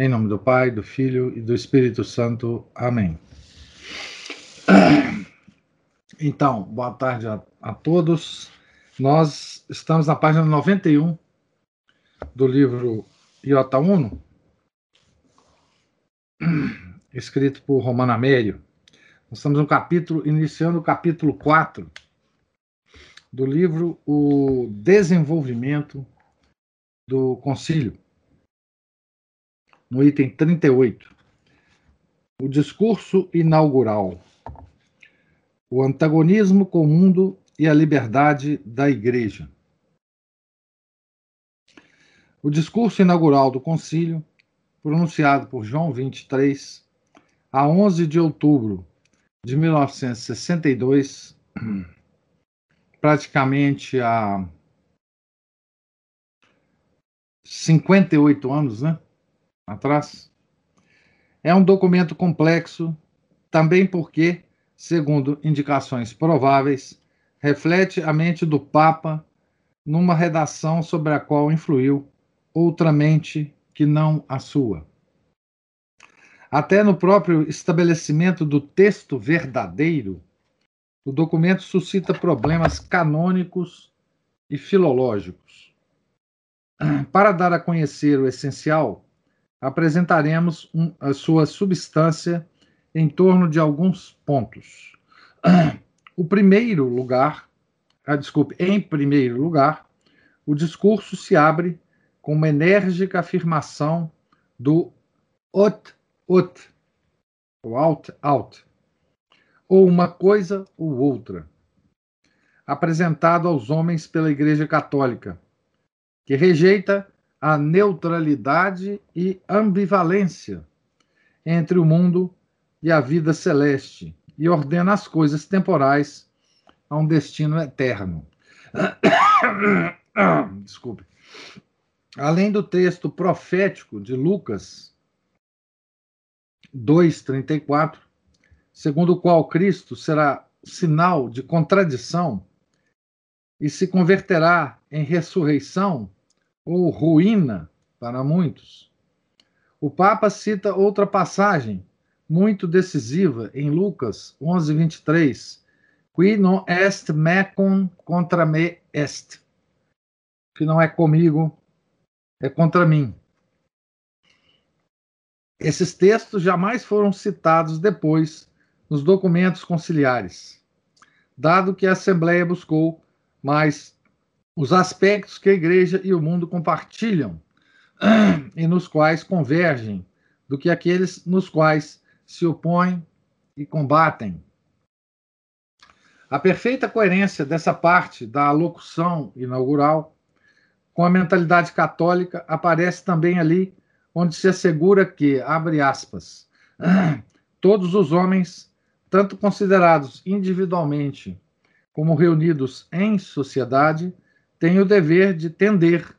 Em nome do Pai, do Filho e do Espírito Santo. Amém. Então, boa tarde a, a todos. Nós estamos na página 91 do livro Iota Uno, escrito por Romano Amério. Nós estamos no capítulo, iniciando o capítulo 4 do livro O Desenvolvimento do Concílio no item 38. O discurso inaugural. O antagonismo com o mundo e a liberdade da Igreja. O discurso inaugural do concílio, pronunciado por João 23, a 11 de outubro de 1962, praticamente há 58 anos, né? Atrás. É um documento complexo, também porque, segundo indicações prováveis, reflete a mente do Papa numa redação sobre a qual influiu outra mente que não a sua. Até no próprio estabelecimento do texto verdadeiro, o documento suscita problemas canônicos e filológicos. Para dar a conhecer o essencial, apresentaremos um, a sua substância em torno de alguns pontos. O primeiro lugar, ah, desculpe, em primeiro lugar, o discurso se abre com uma enérgica afirmação do ot ot, ou out out, ou uma coisa ou outra, apresentado aos homens pela Igreja Católica, que rejeita a neutralidade e ambivalência entre o mundo e a vida celeste e ordena as coisas temporais a um destino eterno. Desculpe. Além do texto profético de Lucas 2:34, segundo o qual Cristo será sinal de contradição e se converterá em ressurreição ou ruína para muitos. O Papa cita outra passagem muito decisiva em Lucas 11, 23. Qui non est mecum contra me est. Que não é comigo, é contra mim. Esses textos jamais foram citados depois nos documentos conciliares, dado que a Assembleia buscou mais os aspectos que a igreja e o mundo compartilham e nos quais convergem, do que aqueles nos quais se opõem e combatem. A perfeita coerência dessa parte da alocução inaugural com a mentalidade católica aparece também ali onde se assegura que, abre aspas, todos os homens, tanto considerados individualmente como reunidos em sociedade, tem o dever de tender,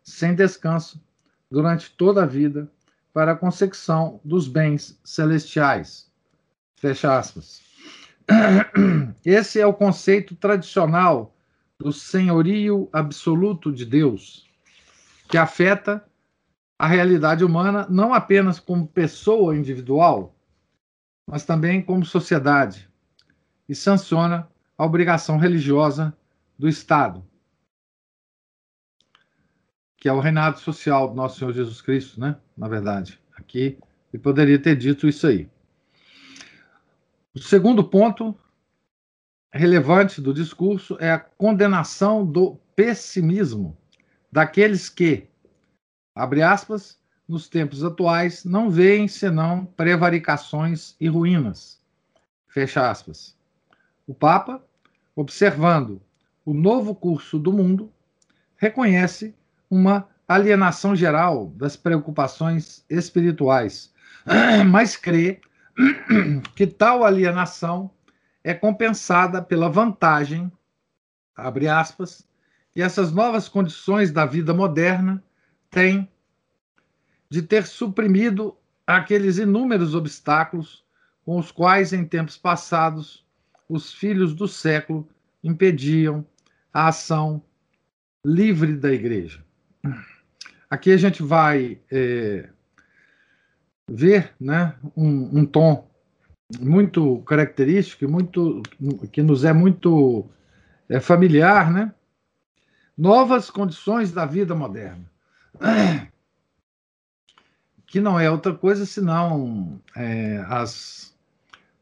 sem descanso, durante toda a vida, para a consecução dos bens celestiais. Fecha aspas. Esse é o conceito tradicional do senhorio absoluto de Deus, que afeta a realidade humana não apenas como pessoa individual, mas também como sociedade, e sanciona a obrigação religiosa do Estado que é o reinado social do nosso Senhor Jesus Cristo, né? Na verdade, aqui ele poderia ter dito isso aí. O segundo ponto relevante do discurso é a condenação do pessimismo daqueles que, abre aspas, nos tempos atuais não veem senão prevaricações e ruínas. Fecha aspas. O Papa, observando o novo curso do mundo, reconhece uma alienação geral das preocupações espirituais, mas crê que tal alienação é compensada pela vantagem, abre aspas, e essas novas condições da vida moderna têm de ter suprimido aqueles inúmeros obstáculos com os quais, em tempos passados, os filhos do século impediam a ação livre da igreja. Aqui a gente vai é, ver né, um, um, tom muito característico, muito, que nos é muito é, familiar, né? Novas condições da vida moderna. Que não é outra coisa senão é, as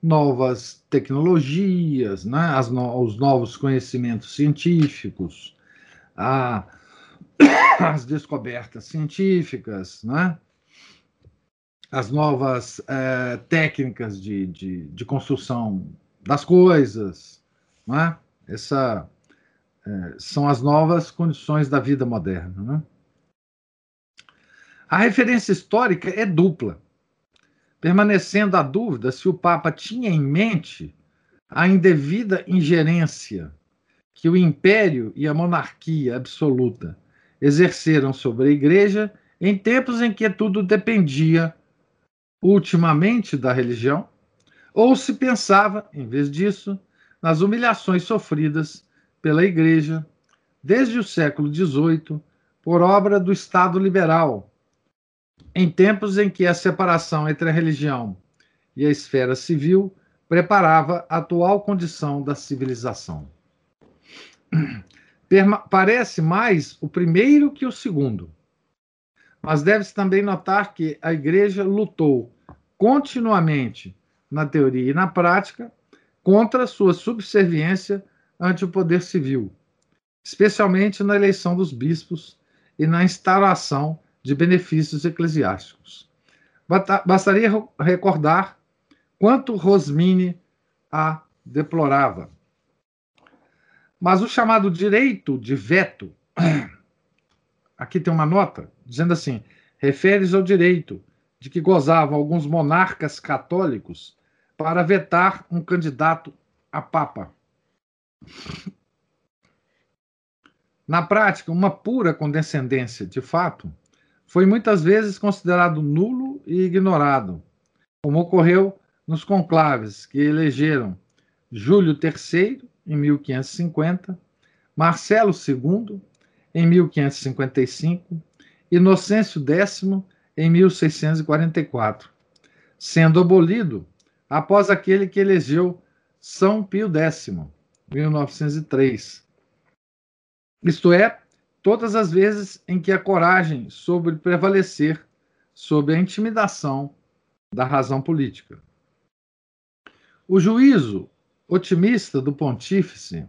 novas tecnologias, né? No, os novos conhecimentos científicos, a, as descobertas científicas, né? as novas é, técnicas de, de, de, construção das coisas. Né? Essa, é, são as novas condições da vida moderna. Né? A referência histórica é dupla, permanecendo a dúvida se o Papa tinha em mente a indevida ingerência que o império e a monarquia absoluta exerceram sobre a Igreja em tempos em que tudo dependia ultimamente da religião, ou se pensava, em vez disso, nas humilhações sofridas pela Igreja desde o século XVIII por obra do Estado liberal, em tempos em que a separação entre a religião e a esfera civil preparava a atual condição da civilização. Parece mais o primeiro que o segundo. Mas deve-se também notar que a Igreja lutou continuamente, na teoria e na prática, contra sua subserviência ante o poder civil, especialmente na eleição dos bispos e na instalação de benefícios eclesiásticos. Bastaria recordar quanto Rosmini a deplorava. Mas o chamado direito de veto, aqui tem uma nota dizendo assim: refere-se ao direito de que gozavam alguns monarcas católicos para vetar um candidato a papa. Na prática, uma pura condescendência, de fato, foi muitas vezes considerado nulo e ignorado, como ocorreu nos conclaves que elegeram Júlio III em 1550, Marcelo II em 1555, Inocêncio X em 1644, sendo abolido após aquele que elegeu São Pio X, 1903. Isto é, todas as vezes em que a coragem soube prevalecer sobre a intimidação da razão política. O juízo otimista do pontífice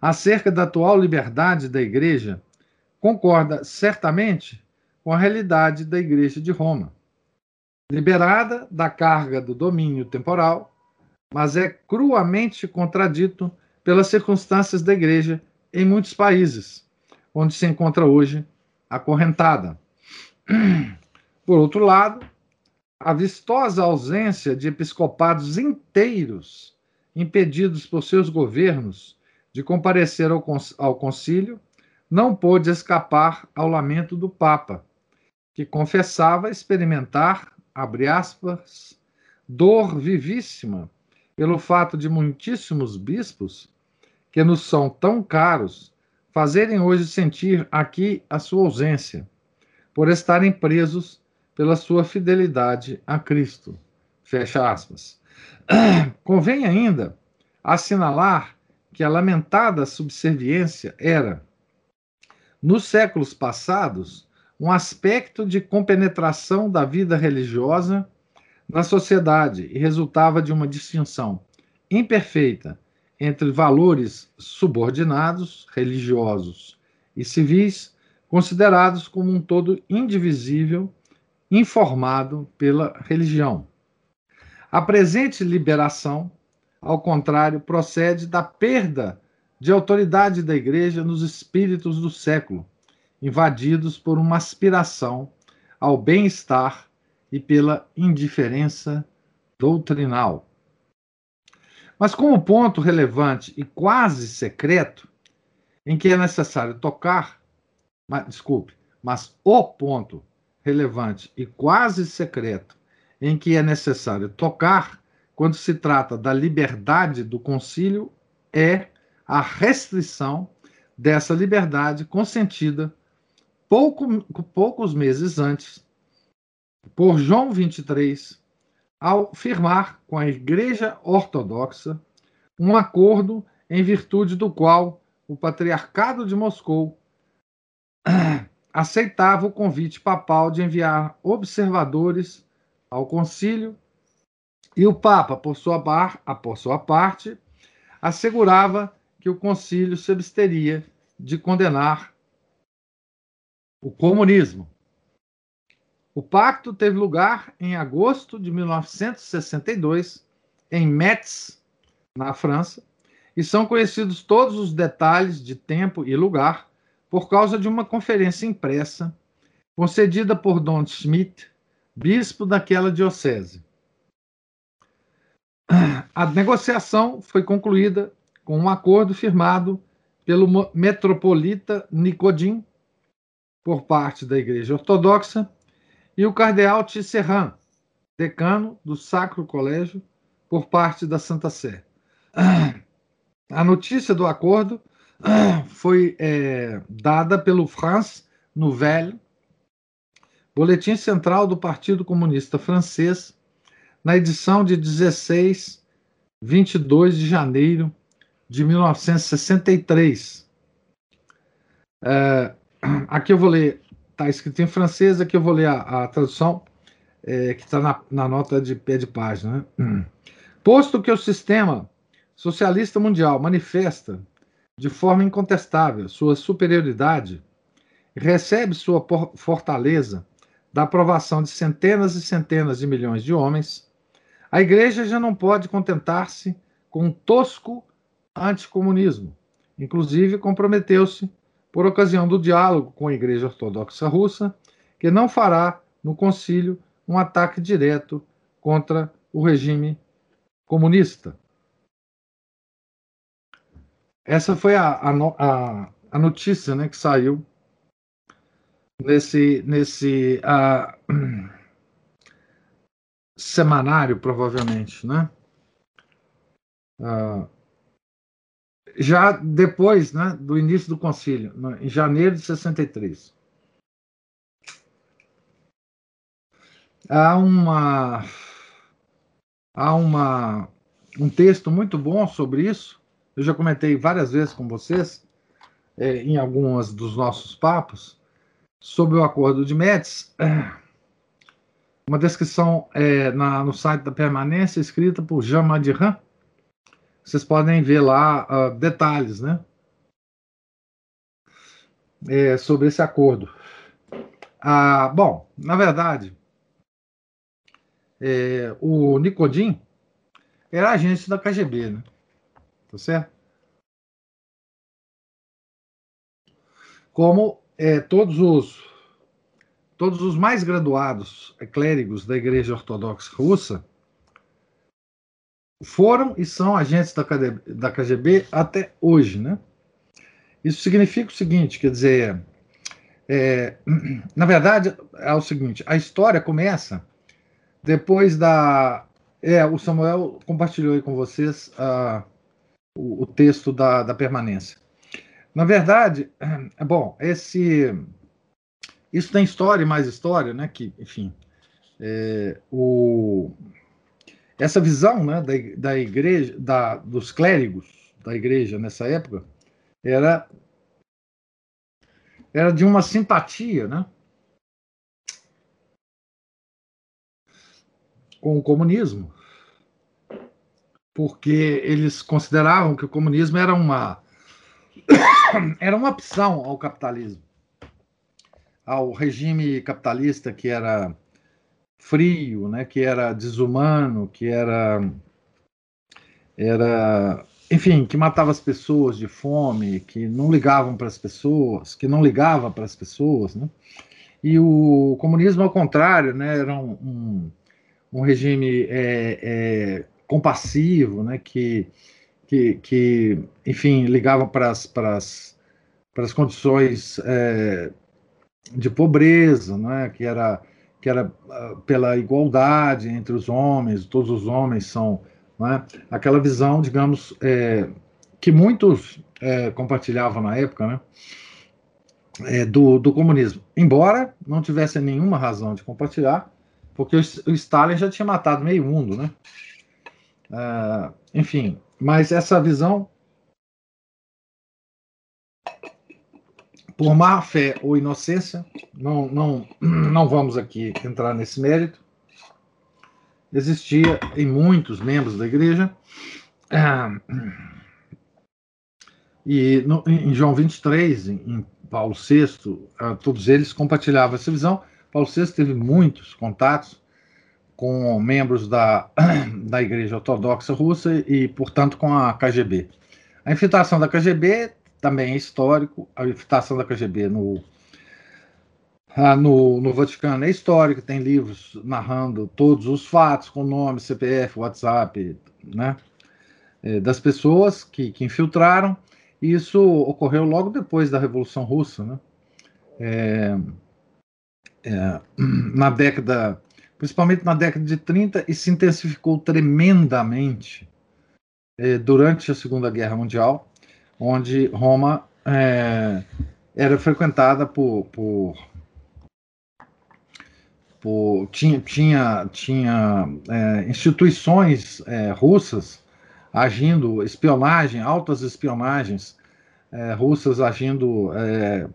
acerca da atual liberdade da Igreja concorda certamente com a realidade da Igreja de Roma. Liberada da carga do domínio temporal, mas é cruamente contradito pelas circunstâncias da Igreja em muitos países, onde se encontra hoje acorrentada. Por outro lado, a vistosa ausência de episcopados inteiros impedidos por seus governos de comparecer ao concílio não pôde escapar ao lamento do Papa, que confessava experimentar, abre aspas, dor vivíssima pelo fato de muitíssimos bispos, que nos são tão caros, fazerem hoje sentir aqui a sua ausência, por estarem presos pela sua fidelidade a Cristo. Fecha aspas. Convém ainda assinalar que a lamentada subserviência era, nos séculos passados, um aspecto de compenetração da vida religiosa na sociedade e resultava de uma distinção imperfeita entre valores subordinados, religiosos e civis, considerados como um todo indivisível, informado pela religião. A presente liberação, ao contrário, procede da perda de autoridade da Igreja nos espíritos do século, invadidos por uma aspiração ao bem-estar e pela indiferença doutrinal. Mas como ponto relevante e quase secreto, em que é necessário tocar, mas, desculpe, mas o ponto relevante e quase secreto em que é necessário tocar quando se trata da liberdade do concílio é a restrição dessa liberdade consentida pouco, poucos meses antes por João 23 ao firmar com a Igreja Ortodoxa um acordo em virtude do qual o Patriarcado de Moscou aceitava o convite papal de enviar observadores ao concílio e o Papa, por sua, par, por sua parte, assegurava que o concílio se absteria de condenar o comunismo. O pacto teve lugar em agosto de 1962, em Metz, na França, e são conhecidos todos os detalhes de tempo e lugar por causa de uma conferência impressa concedida por Don Schmidt, bispo daquela diocese. A negociação foi concluída com um acordo firmado pelo metropolita Nicodim, por parte da Igreja Ortodoxa, e o cardeal Tisserand, decano do Sacro Colégio, por parte da Santa Sé. A notícia do acordo foi é, dada pelo France Nouvelle, Boletim Central do Partido Comunista Francês, na edição de 16, 22 de janeiro de 1963. É, aqui eu vou ler, está escrito em francês, aqui eu vou ler a, a tradução é, que está na, na, nota de pé de página. Né? Posto que o sistema socialista mundial manifesta de forma incontestável sua superioridade, recebe sua fortaleza da aprovação de centenas e centenas de milhões de homens, a Igreja já não pode contentar-se com um tosco anticomunismo. Inclusive, comprometeu-se, por ocasião do diálogo com a Igreja Ortodoxa Russa, que não fará no concílio um ataque direto contra o regime comunista. Essa foi a, a, a notícia né, que saiu nesse, nesse uh, semanário, provavelmente. Né? Uh, já depois né, do início do concílio, em janeiro de 63. Há uma há uma um texto muito bom sobre isso eu já comentei várias vezes com vocês, é, em alguns dos nossos papos, sobre o acordo de Metz. Uma descrição é, na, no site da permanência escrita por Jean Madiran. Vocês podem ver lá uh, detalhes, né? É, sobre esse acordo. Ah, bom, na verdade, é, o Nicodim era agente da KGB, né? Tá certo? Como é, todos os todos os mais graduados clérigos da Igreja Ortodoxa Russa foram e são agentes da, da KGB até hoje, né? Isso significa o seguinte, quer dizer, é, na verdade é o seguinte, a história começa depois da, é, o Samuel compartilhou aí com vocês uh, o, o texto da, da permanência. Na verdade, bom, esse isso tem história e mais história, né? Que, enfim, é, o, essa visão, né, da, da igreja, da, dos clérigos da igreja nessa época era era de uma simpatia, né? Com o comunismo porque eles consideravam que o comunismo era uma era uma opção ao capitalismo, ao regime capitalista que era frio, né, que era desumano, que era era enfim, que matava as pessoas de fome, que não ligavam para as pessoas, que não ligava para as pessoas, né? E o comunismo, ao contrário, né, era um, um um regime é, é, compassivo, né, que, que, que, enfim, ligava para as, condições é, de pobreza, né, que era, que era ah, pela igualdade entre os homens, todos os homens são. Né, aquela visão, digamos, é, que muitos é, compartilhavam na época, né, é, do, do comunismo. Embora não tivesse nenhuma razão de compartilhar, porque o, Stalin já tinha matado meio mundo, né? Uh, enfim, mas essa visão, por má fé ou inocência, não, não, não vamos aqui entrar nesse mérito, existia em muitos membros da igreja. E no, em João 23, em, em Paulo VI, uh, todos eles compartilhavam essa visão. Paulo VI teve muitos contatos com membros da, da Igreja Ortodoxa Russa e, portanto, com a KGB. A infiltração da KGB também é histórico, a infiltração da KGB no, ah, no, no, Vaticano é histórico, tem livros narrando todos os fatos, com nome, CPF, WhatsApp, né, é, das pessoas que, que infiltraram. Isso ocorreu logo depois da Revolução Russa, né? É, é, na década, principalmente na década de 30, e se intensificou tremendamente é, durante a Segunda Guerra Mundial, onde Roma é, era frequentada por, por, por tinha, tinha, tinha é, instituições é, russas agindo, espionagem, altas espionagens é, russas agindo é,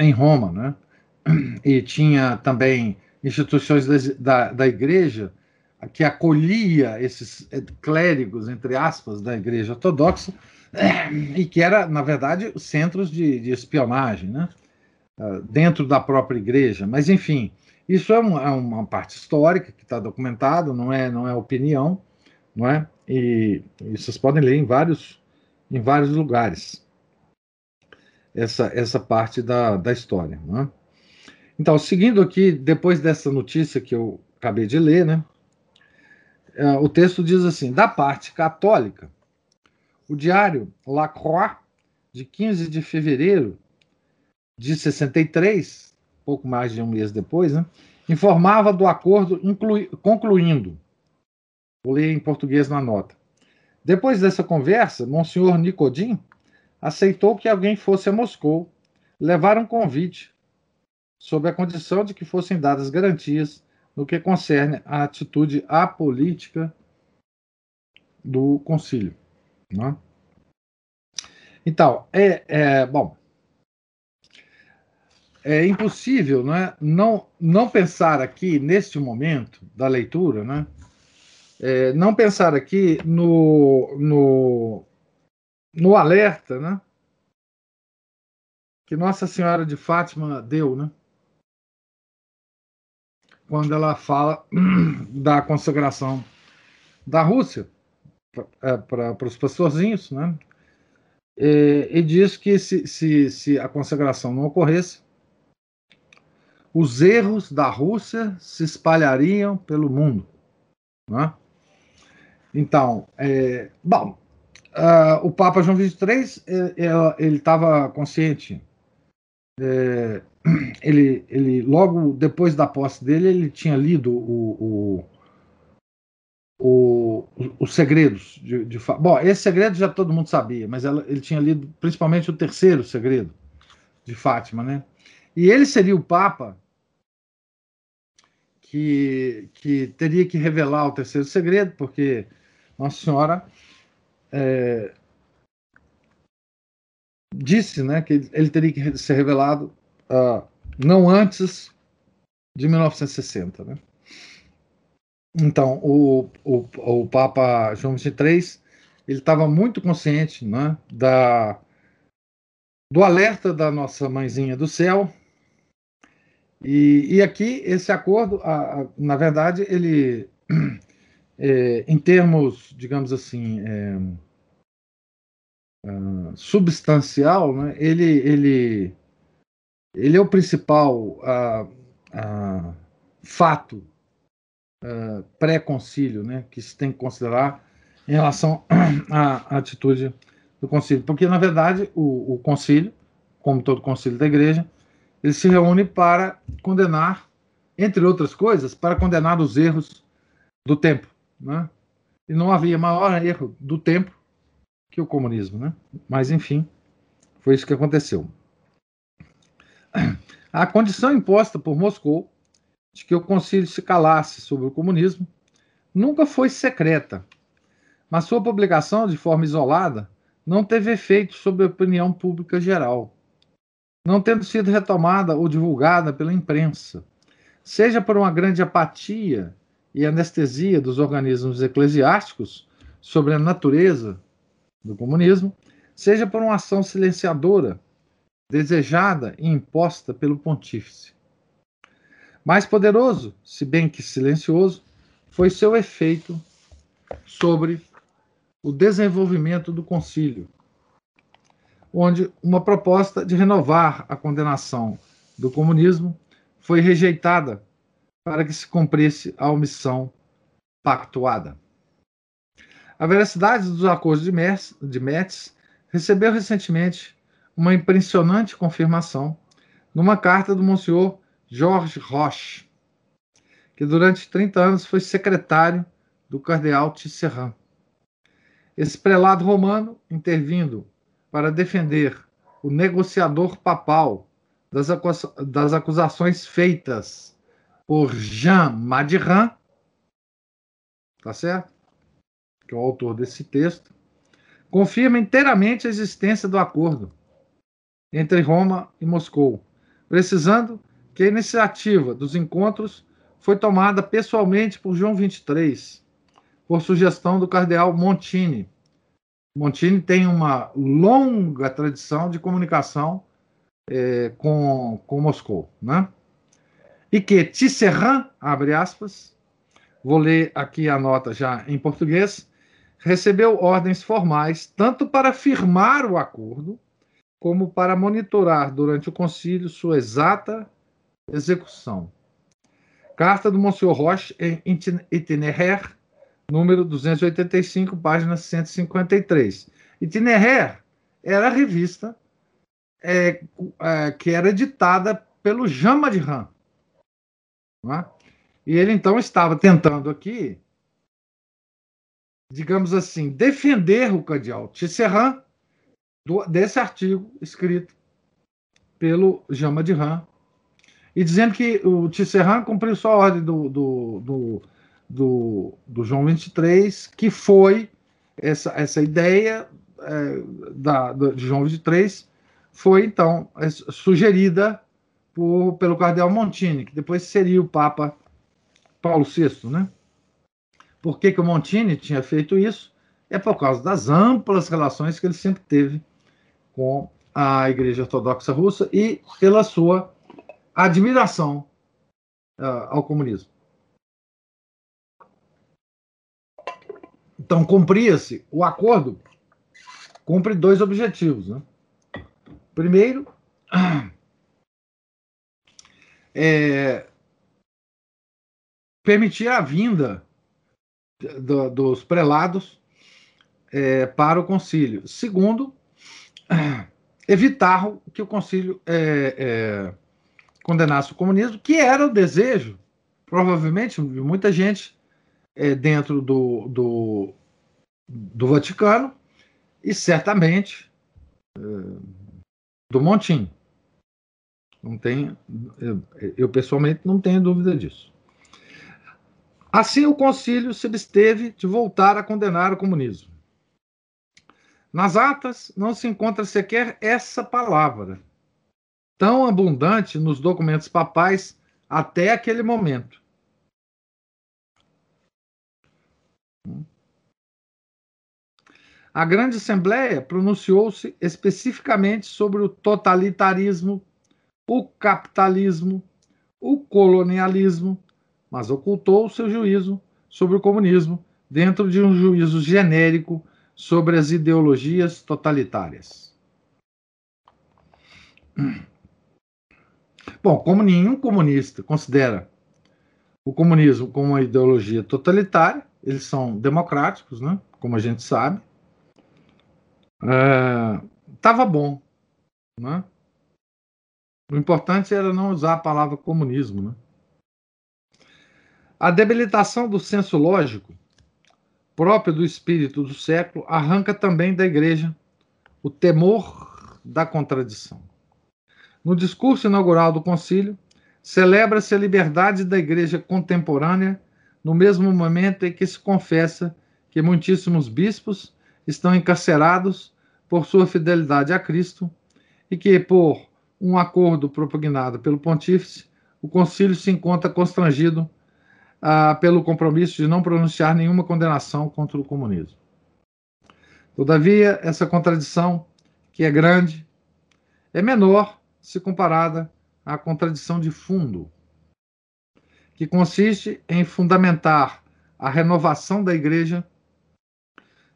em Roma, né? E tinha também instituições da, da igreja que acolhia esses é, clérigos, entre aspas, da igreja ortodoxa, e que era, na verdade, centros de, de espionagem, né? Ah, dentro da própria igreja. Mas, enfim, isso é uma, é uma parte histórica que está documentado, não é, não é opinião, não é? E, e, vocês podem ler em vários, em vários lugares essa, essa parte da, da história. Não é? Então, seguindo aqui, depois dessa notícia que eu acabei de ler, né? É, o texto diz assim: da parte católica, o diário La Croix, de 15 de fevereiro de 63, pouco mais de um mês depois, né, informava do acordo concluindo Vou ler em português na nota. Depois dessa conversa, Monsenhor Nicodim aceitou que alguém fosse a Moscou levar um convite, sob a condição de que fossem dadas garantias no que concerne à atitude apolítica do concílio. Né? Então, é, é, bom. É impossível né, não, não pensar aqui, neste momento da leitura, né, é, não pensar aqui no, no, no alerta né, que Nossa Senhora de Fátima deu, né? Quando ela fala da consagração da Rússia para é, os pastorzinhos, né? E, e, diz que se, se, se a consagração não ocorresse, os erros da Rússia se espalhariam pelo mundo. Né? Então, é, bom, uh, o Papa João XXIII, é, é, ele estava consciente. É, ele, ele, logo depois da posse dele, ele tinha lido o, o, o os segredos de, de, Bom, esse segredo já todo mundo sabia, mas ela, ele tinha lido principalmente o terceiro segredo de Fátima, né? E ele seria o Papa que, que teria que revelar o terceiro segredo, porque nossa Senhora é, disse né, que ele teria que ser revelado uh, não antes de 1960. Né? Então, o, o, o Papa João XXIII ele estava muito consciente né, da, do alerta da nossa mãezinha do céu. E, e aqui, esse acordo, a, a, na verdade, ele é, em termos, digamos assim, é, uh, substancial, né, ele, ele, ele é o principal uh, uh, fato uh, pré-concílio, né, que se tem que considerar em relação à atitude do concílio. Porque, na verdade, o, o concílio, como todo concílio da igreja, ele se reúne para condenar, entre outras coisas, para condenar os erros do tempo. Né? E não havia maior erro do tempo que o comunismo. Né? Mas, enfim, foi isso que aconteceu. A condição imposta por Moscou de que o concílio se calasse sobre o comunismo nunca foi secreta, mas sua publicação de forma isolada não teve efeito sobre a opinião pública geral, não tendo sido retomada ou divulgada pela imprensa, seja por uma grande apatia e anestesia dos organismos eclesiásticos sobre a natureza do comunismo, seja por uma ação silenciadora desejada e imposta pelo pontífice. Mais poderoso, se bem que silencioso, foi seu efeito sobre o desenvolvimento do concílio, onde uma proposta de renovar a condenação do comunismo foi rejeitada para que se cumprisse a omissão pactuada. A veracidade dos acordos de Metz, de Metz recebeu recentemente uma impressionante confirmação numa carta do Monsenhor Georges Roche, que durante 30 anos foi secretário do cardeal Tisserand. Esse prelado romano, intervindo para defender o negociador papal das, acusa das acusações feitas por Jean Madiran, tá certo? Que é o autor desse texto, confirma inteiramente a existência do acordo entre Roma e Moscou, precisando que a iniciativa dos encontros foi tomada pessoalmente por João 23 por sugestão do cardeal Montini. Montini tem uma longa tradição de comunicação é, com, com Moscou, né? E que Tisserand, abre aspas, vou ler aqui a nota já em português, recebeu ordens formais tanto para firmar o acordo, como para monitorar durante o concílio sua exata execução. Carta do Monsenhor Roche em Itinéraire número 285, página 153. Itinéraire era a revista é, é, que era editada pelo Jean Madiran. É? E ele então estava tentando aqui, digamos assim, defender o cardeal Tisserand desse artigo escrito pelo Jean Madiran e dizendo que o Tisserand cumpriu só a ordem do, do, do do, do João 23, que foi essa, essa ideia é, da, de João 23, foi então é, sugerida por, pelo cardeal Montini, que depois seria o Papa Paulo VI. Né? Por que, que o Montini tinha feito isso? É por causa das amplas relações que ele sempre teve com a Igreja Ortodoxa Russa e pela sua admiração uh, ao comunismo. Então, cumpria-se o acordo, cumpre dois objetivos. Né? Primeiro, é, permitir a vinda do, dos prelados é, para o concílio. Segundo, evitar que o concílio é, é, condenasse o comunismo, que era o desejo, provavelmente, de muita gente é, dentro do, do, do, Vaticano e certamente é, do Montim. Não tem, eu, eu, pessoalmente não tenho dúvida disso. Assim, o concílio se absteve de voltar a condenar o comunismo. Nas atas não se encontra sequer essa palavra, tão abundante nos documentos papais até aquele momento. A Grande Assembleia pronunciou-se especificamente sobre o totalitarismo, o capitalismo, o colonialismo, mas ocultou seu juízo sobre o comunismo dentro de um juízo genérico sobre as ideologias totalitárias. Bom, como nenhum comunista considera o comunismo como uma ideologia totalitária, eles são democráticos, né? como a gente sabe. Estava é, bom. Né? O importante era não usar a palavra comunismo. Né? A debilitação do senso lógico, próprio do espírito do século, arranca também da igreja o temor da contradição. No discurso inaugural do concílio, celebra-se a liberdade da igreja contemporânea no mesmo momento em que se confessa que muitíssimos bispos estão encarcerados por sua fidelidade a Cristo e que, por um acordo propugnado pelo pontífice, o concílio se encontra constrangido pelo compromisso de não pronunciar nenhuma condenação contra o comunismo. Todavia, essa contradição, que é grande, é menor se comparada à contradição de fundo, que consiste em fundamentar a renovação da igreja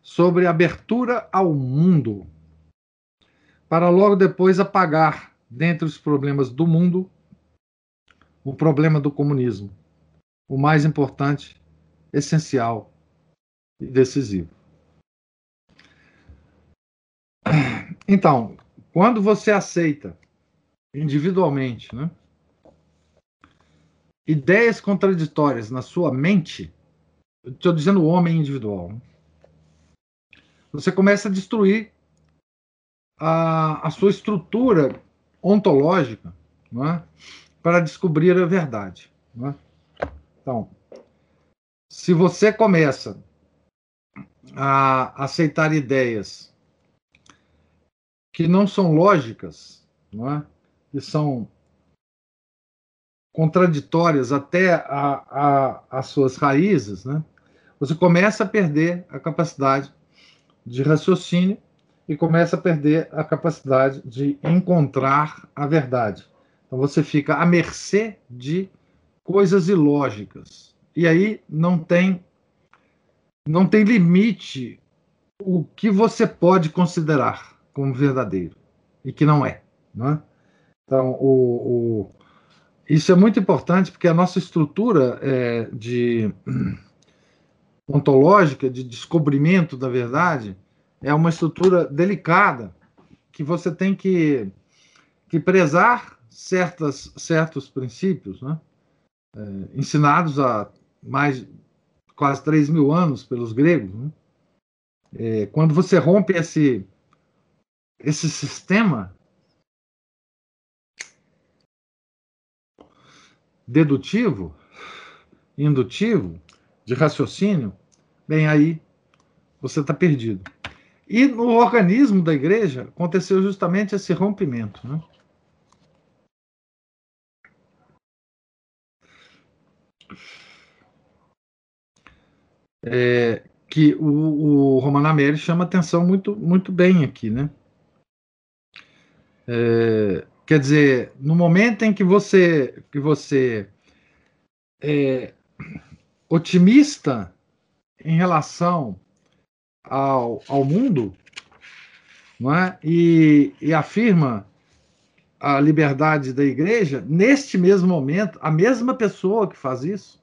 sobre abertura ao mundo, para logo depois apagar, dentre os problemas do mundo, o problema do comunismo, o mais importante, essencial e decisivo. Então, quando você aceita individualmente, né? ideias contraditórias na sua mente, estou dizendo o homem individual, né? você começa a destruir a, a sua estrutura ontológica é? para descobrir a verdade. É? Então, se você começa a aceitar ideias que não são lógicas, não é? que são contraditórias até a, a, as suas raízes, né? você começa a perder a capacidade de raciocínio e começa a perder a capacidade de encontrar a verdade. Então você fica à mercê de coisas ilógicas. E aí não tem não tem limite o que você pode considerar como verdadeiro e que não é. Não é? Então, o, o, isso é muito importante porque a nossa estrutura é, de ontológica, de descobrimento da verdade, é uma estrutura delicada que você tem que, que prezar certas, certos princípios, né? É, ensinados há mais quase 3 mil anos pelos gregos. Né? É, quando você rompe esse, esse sistema, dedutivo, indutivo, de raciocínio, bem, aí você está perdido. E no organismo da igreja aconteceu justamente esse rompimento. Né? É, que o, o Romanamere chama atenção muito, muito bem aqui, né? É, Quer dizer, no momento em que você, que você é otimista em relação ao, ao mundo, não é? e, e afirma a liberdade da igreja, neste mesmo momento, a mesma pessoa que faz isso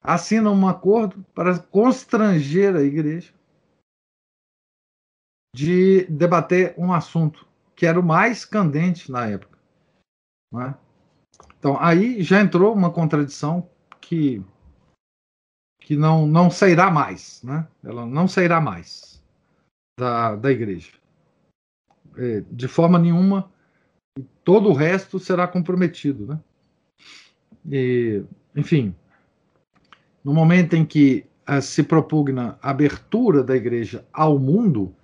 assina um acordo para constranger a igreja de debater um assunto que era o mais candente na época. É? Então, aí já entrou uma contradição que, que não, não sairá mais, né? ela não sairá mais da, da igreja. É, de forma nenhuma, todo o resto será comprometido. Né? E, enfim, no momento em que uh, se propugna a abertura da igreja ao mundo,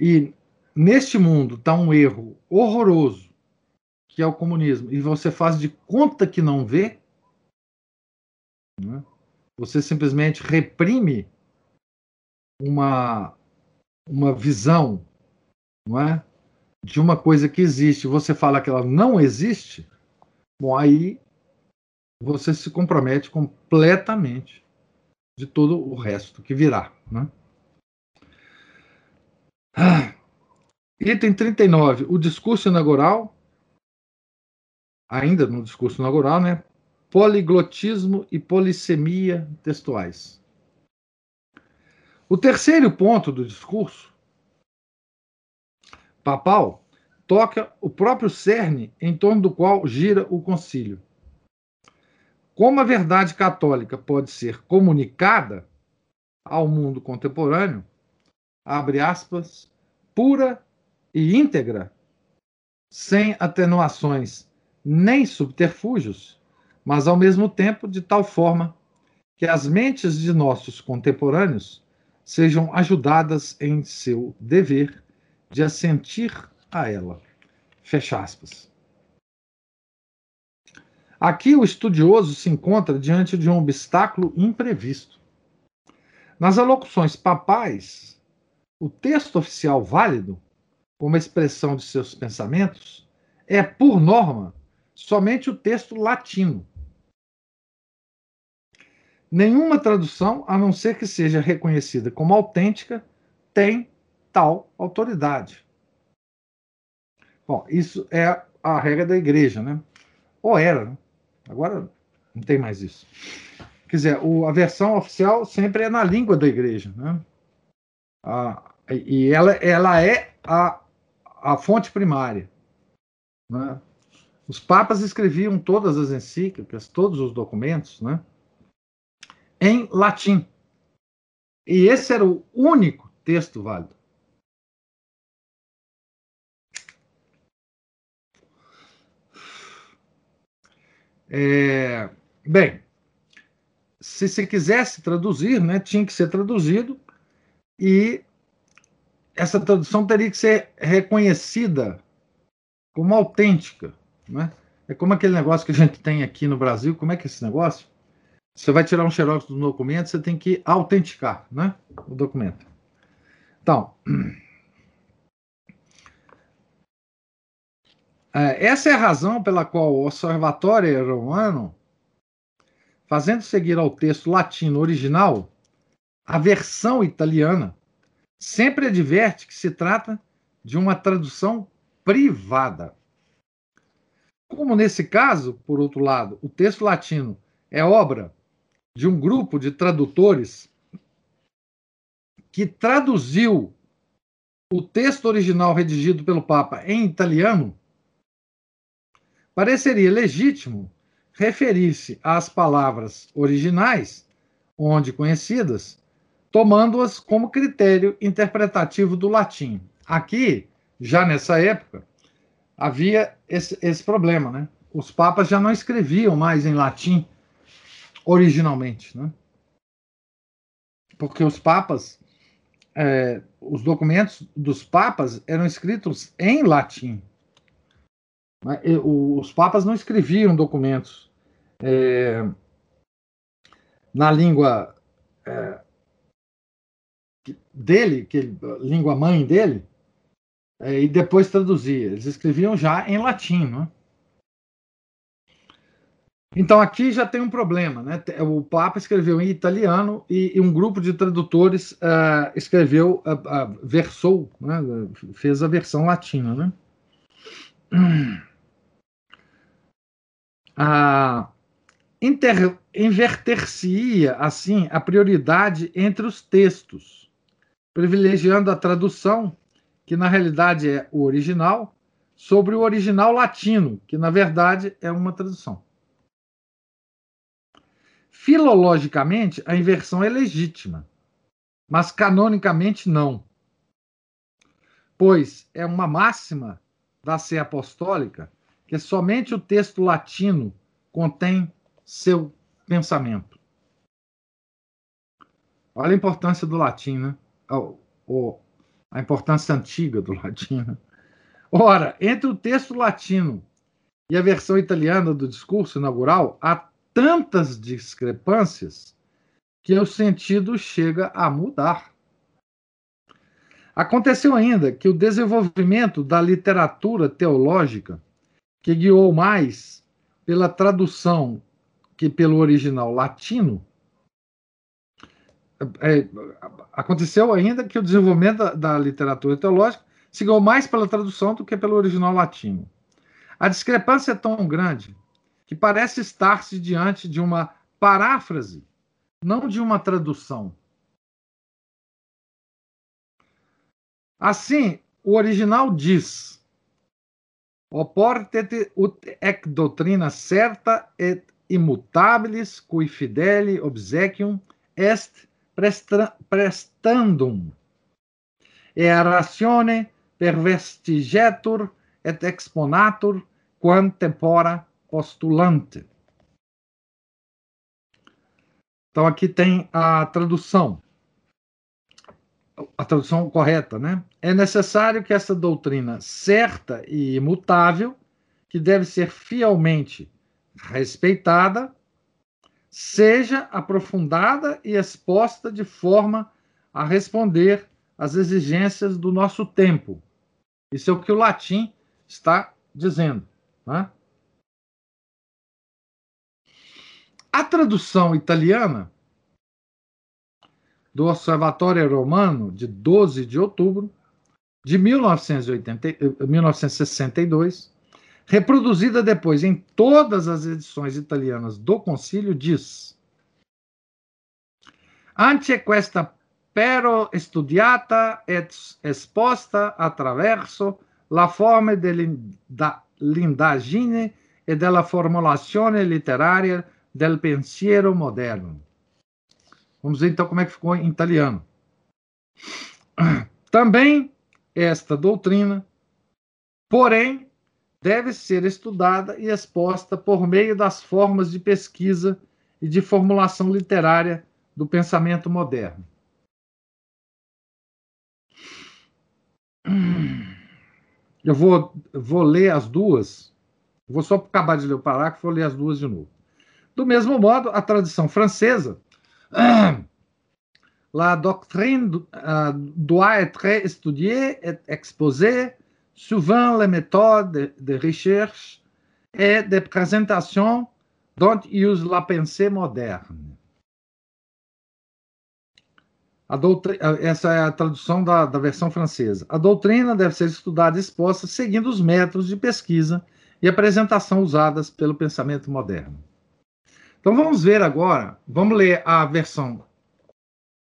e neste mundo está um erro horroroso, que é o comunismo, e você faz de conta que não vê, né? você simplesmente reprime uma, uma visão não é? De uma coisa que existe, você fala que ela não existe, bom, aí você se compromete completamente de todo o resto que virá. Né? Ah, Item 39. O discurso inaugural ainda no discurso inaugural, né? Poliglotismo e polissemia textuais. O terceiro ponto do discurso papal toca o próprio cerne em torno do qual gira o concílio. Como a verdade católica pode ser comunicada ao mundo contemporâneo, abre aspas, pura e íntegra, sem atenuações nem subterfúgios, mas ao mesmo tempo de tal forma que as mentes de nossos contemporâneos sejam ajudadas em seu dever de assentir a ela. Fecha aspas. Aqui o estudioso se encontra diante de um obstáculo imprevisto. Nas alocuções papais, o texto oficial válido, como expressão de seus pensamentos, é, por norma, somente o texto latino. Nenhuma tradução, a não ser que seja reconhecida como autêntica, tem tal autoridade. Bom, isso é a regra da igreja, né? Ou era, né? agora não tem mais isso. Quer dizer, o, a versão oficial sempre é na língua da igreja, né? Ah, e ela, ela é a, a fonte primária. Né? Os papas escreviam todas as encíclicas, todos os documentos, né? em latim. E esse era o único texto válido. É, bem, se se quisesse traduzir, né, tinha que ser traduzido e essa tradução teria que ser reconhecida como autêntica. Né? É como aquele negócio que a gente tem aqui no Brasil. Como é que é esse negócio? Você vai tirar um xerox do documento, você tem que autenticar né, o documento. Então, essa é a razão pela qual o Observatório Romano, fazendo seguir ao texto latino original, a versão italiana, sempre adverte que se trata de uma tradução privada. Como nesse caso, por outro lado, o texto latino é obra de um grupo de tradutores que traduziu o texto original redigido pelo Papa em italiano, pareceria legítimo referir-se às palavras originais, onde conhecidas, tomando-as como critério interpretativo do latim. Aqui, já nessa época, havia esse, esse problema, né? Os papas já não escreviam mais em latim originalmente, né? Porque os papas, é, os documentos dos papas eram escritos em latim. Né? Os papas não escreviam documentos é, na língua é, dele, que língua mãe dele, é, e depois traduzia. Eles escreviam já em latim, né? Então aqui já tem um problema, né? O Papa escreveu em italiano e, e um grupo de tradutores uh, escreveu, uh, uh, versou, né? fez a versão latina, né? Inverter-se-ia, assim, a prioridade entre os textos, privilegiando a tradução, que na realidade é o original, sobre o original latino, que na verdade é uma tradução. Filologicamente, a inversão é legítima, mas canonicamente não. Pois é uma máxima da Sé Apostólica que somente o texto latino contém seu pensamento. Olha a importância do latim, né? a importância antiga do latim. Né? Ora, entre o texto latino e a versão italiana do discurso inaugural, há tantas discrepâncias que o sentido chega a mudar. Aconteceu ainda que o desenvolvimento da literatura teológica, que guiou mais pela tradução que pelo original latino, é, aconteceu ainda que o desenvolvimento da, da literatura teológica se guiou mais pela tradução do que pelo original latino. A discrepância é tão grande que parece estar-se diante de uma paráfrase, não de uma tradução. Assim, o original diz: Oportet ut ec doutrina certa et immutabilis cui fideli obsequium est prestandum. E ratione pervestigetur et exponatur quam tempora postulante. Então aqui tem a tradução. A tradução correta, né? É necessário que essa doutrina certa e imutável, que deve ser fielmente respeitada, seja aprofundada e exposta de forma a responder às exigências do nosso tempo. Isso é o que o latim está dizendo. Né? A tradução italiana do Observatório Romano, de 12 de outubro de 1980, 1962, reproduzida depois em todas as edições italianas do Concílio, diz: Ante questa pero studiata et esposta attraverso la forma dell'indagine e della formulazione letteraria del pensiero moderno. Vamos ver então como é que ficou em italiano. Também esta doutrina, porém, deve ser estudada e exposta por meio das formas de pesquisa e de formulação literária do pensamento moderno. Eu vou, vou ler as duas. Vou só acabar de ler o parágrafo, vou ler as duas de novo. Do mesmo modo, a tradição francesa, la doctrine uh, doit être étudiée et exposée souvent les méthodes de, recherche et de présentation dont use la pensée moderne. essa é a tradução da, da, versão francesa. A doutrina deve ser estudada e exposta seguindo os métodos de pesquisa e apresentação usadas pelo pensamento moderno. Então vamos ver agora, vamos ler a versão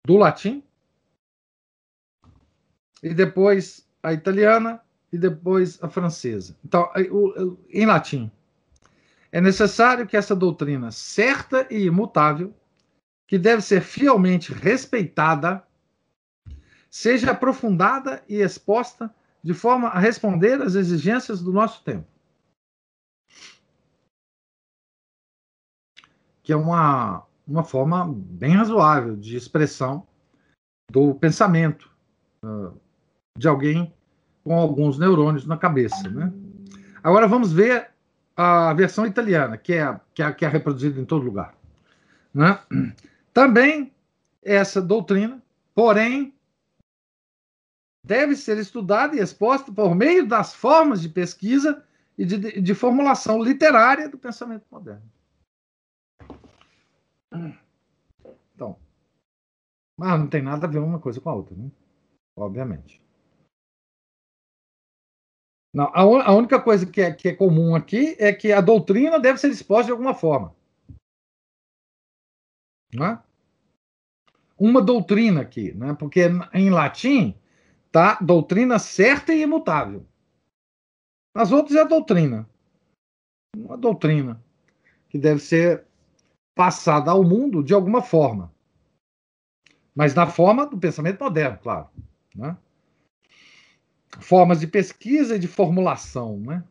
do latim e depois a italiana e depois a francesa. Então, em latim, é necessário que essa doutrina certa e imutável que deve ser fielmente respeitada, seja aprofundada e exposta de forma a responder às exigências do nosso tempo. Que é uma, uma forma bem razoável de expressão do pensamento uh, de alguém com alguns neurônios na cabeça. Né? Agora vamos ver a versão italiana, que é, que é, que é reproduzida em todo lugar. Né? Também essa doutrina, porém, deve ser estudada e exposta por meio das formas de pesquisa e de, de formulação literária do pensamento moderno. Então, mas não tem nada a ver uma coisa com a outra, né? Obviamente. Não, a, a única coisa que é, que é comum aqui é que a doutrina deve ser exposta de alguma forma. Né? Uma doutrina aqui, né? porque em latim tá doutrina certa e imutável. As outras é doutrina. Uma doutrina que deve ser passada ao mundo de alguma forma. Mas na forma do pensamento moderno, claro. Né? Formas de pesquisa e de formulação né?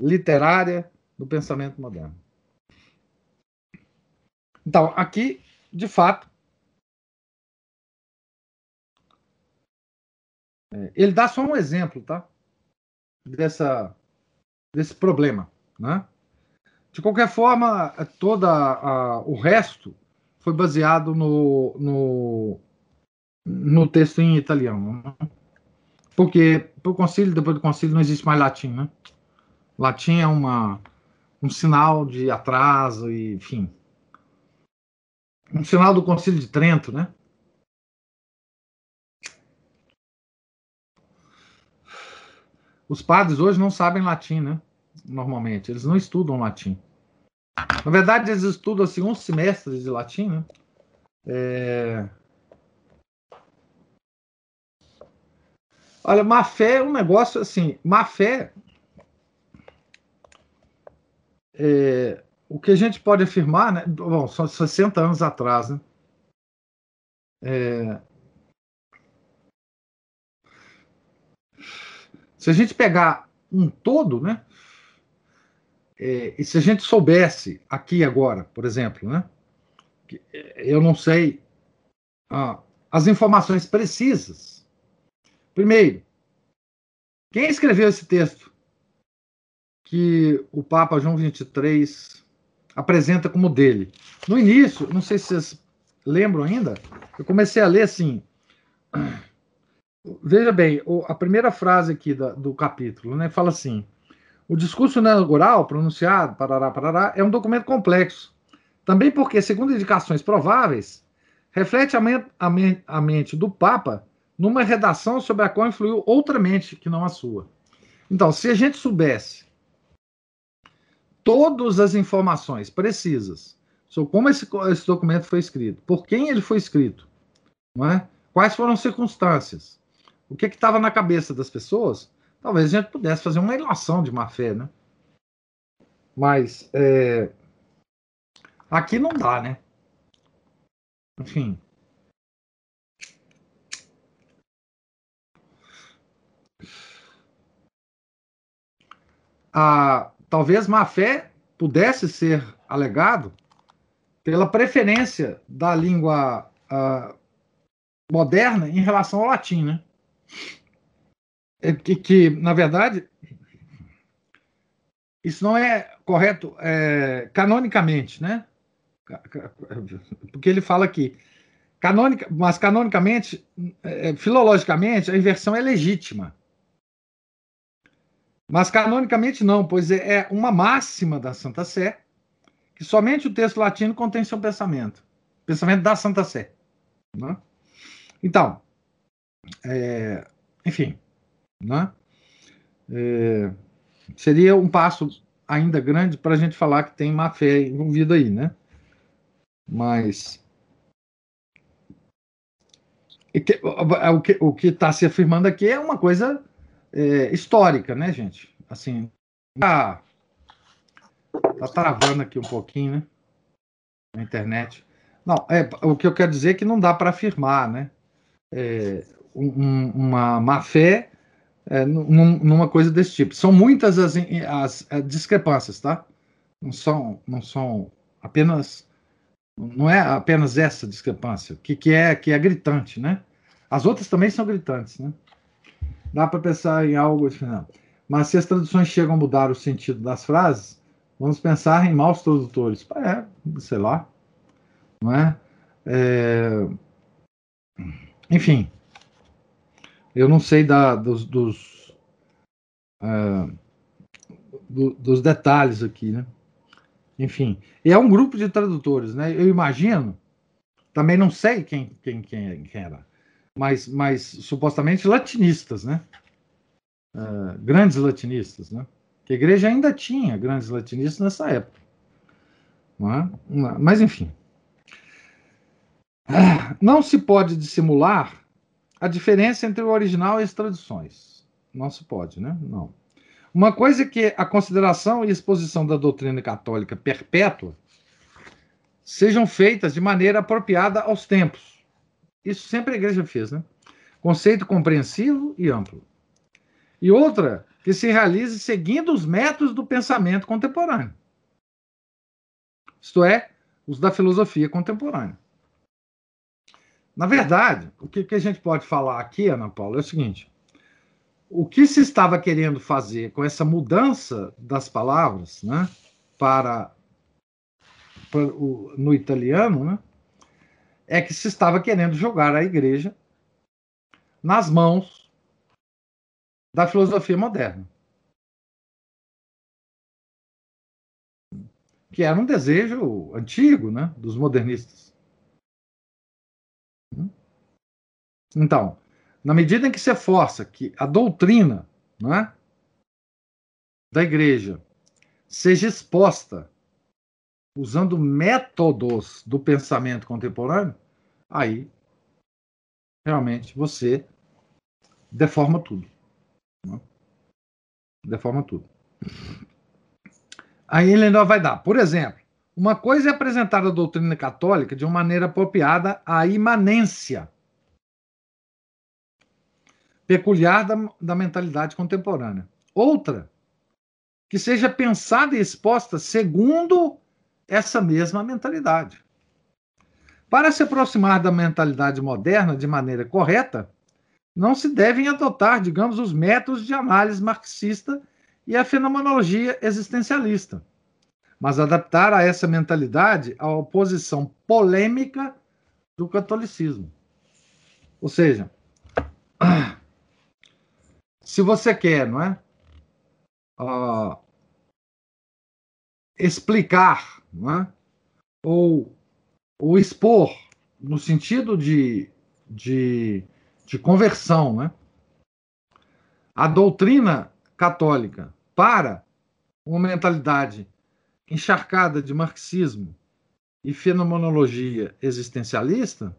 literária do pensamento moderno. Então, aqui, de fato, é, ele dá só um exemplo, tá? Dessa, desse problema, né? De qualquer forma, toda o resto foi baseado no, no, no texto em italiano. Né? Porque o concílio, depois do concílio, não existe mais latim, né? Latim é uma, um sinal de atraso, e, enfim um sinal do Concílio de Trento, né? Os padres hoje não sabem latim, né? Normalmente, eles não estudam latim. Na verdade, eles estudam assim um semestre de latim, né? É... Olha, má fé é um negócio assim, má fé é, o que a gente pode afirmar, né? Bom, são 60 anos atrás, né? É, se a gente pegar um todo, né? É, e se a gente soubesse aqui agora, por exemplo, né? Eu não sei ah, as informações precisas. Primeiro, quem escreveu esse texto que o Papa João 23 apresenta como dele? No início, não sei se vocês lembram ainda, eu comecei a ler assim. Veja bem, a primeira frase aqui do capítulo, né, fala assim: o discurso inaugural, pronunciado, parará, parará, é um documento complexo. Também porque, segundo indicações prováveis, reflete a, men a, men a mente do Papa numa redação sobre a qual influiu outra mente que não a sua. Então, se a gente soubesse todas as informações precisas sobre como esse, esse documento foi escrito, por quem ele foi escrito, é? quais foram as circunstâncias, o que estava na cabeça das pessoas, talvez a gente pudesse fazer uma ilação de má fé, né? Mas é, aqui não dá, né? Enfim. A, talvez má fé pudesse ser alegado pela preferência da língua uh, moderna em relação ao latim, né? É que, que, na verdade, isso não é correto é, canonicamente, né? Porque ele fala aqui, canônica, mas canonicamente, é, filologicamente, a inversão é legítima. Mas canonicamente não, pois é, é uma máxima da Santa Sé que somente o texto latino contém seu pensamento, pensamento da Santa Sé. Né? Então, é, enfim, né? É, seria um passo ainda grande para a gente falar que tem má fé envolvida aí, né? Mas o que está se afirmando aqui é uma coisa é, histórica, né, gente? Assim, tá, tá travando aqui um pouquinho, né? Na internet. Não, é, o que eu quero dizer é que não dá para afirmar, né? É, um, uma má fé é, num, numa coisa desse tipo. São muitas as, as, as, discrepâncias, tá? Não são, não são apenas, não é apenas essa discrepância, que, que é que é gritante, né? As outras também são gritantes, né? Dá para pensar em algo final. Mas se as traduções chegam a mudar o sentido das frases, vamos pensar em maus tradutores. É, sei lá, não é? é... Enfim, eu não sei da, dos, dos, uh, do, dos detalhes aqui, né? Enfim, é um grupo de tradutores, né? Eu imagino, também não sei quem, quem, quem, era, mas, mas supostamente latinistas, né? Uh, grandes latinistas, né? Que a igreja ainda tinha grandes latinistas nessa época. É? Mas, enfim. Ah, não se pode dissimular a diferença entre o original e as traduções. Não se pode, né? Não. Uma coisa é que a consideração e exposição da doutrina católica perpétua sejam feitas de maneira apropriada aos tempos isso sempre a igreja fez, né? Conceito compreensivo e amplo. E outra, que se realize seguindo os métodos do pensamento contemporâneo. Isto é, os da filosofia contemporânea. Na verdade, o que, que a gente pode falar aqui, Ana Paula, é o seguinte: o que se estava querendo fazer com essa mudança das palavras, né, para, para o, no italiano, né, é que se estava querendo jogar a igreja nas mãos da filosofia moderna. Que era um desejo antigo né, dos modernistas. Então, na medida em que se força que a doutrina, não é? da igreja seja exposta usando métodos do pensamento contemporâneo, aí realmente você deforma tudo. Né? Deforma tudo. Aí ele ainda vai dar, por exemplo, uma coisa é apresentar a doutrina católica de uma maneira apropriada à imanência peculiar da, da mentalidade contemporânea. Outra, que seja pensada e exposta segundo essa mesma mentalidade. Para se aproximar da mentalidade moderna de maneira correta, não se devem adotar, digamos, os métodos de análise marxista e a fenomenologia existencialista, mas adaptar a essa mentalidade a oposição polêmica do catolicismo. Ou seja, se você quer, não é? Uh, explicar, não é? Ou, ou expor, no sentido de, de, de conversão, né? a doutrina católica para uma mentalidade encharcada de marxismo e fenomenologia existencialista,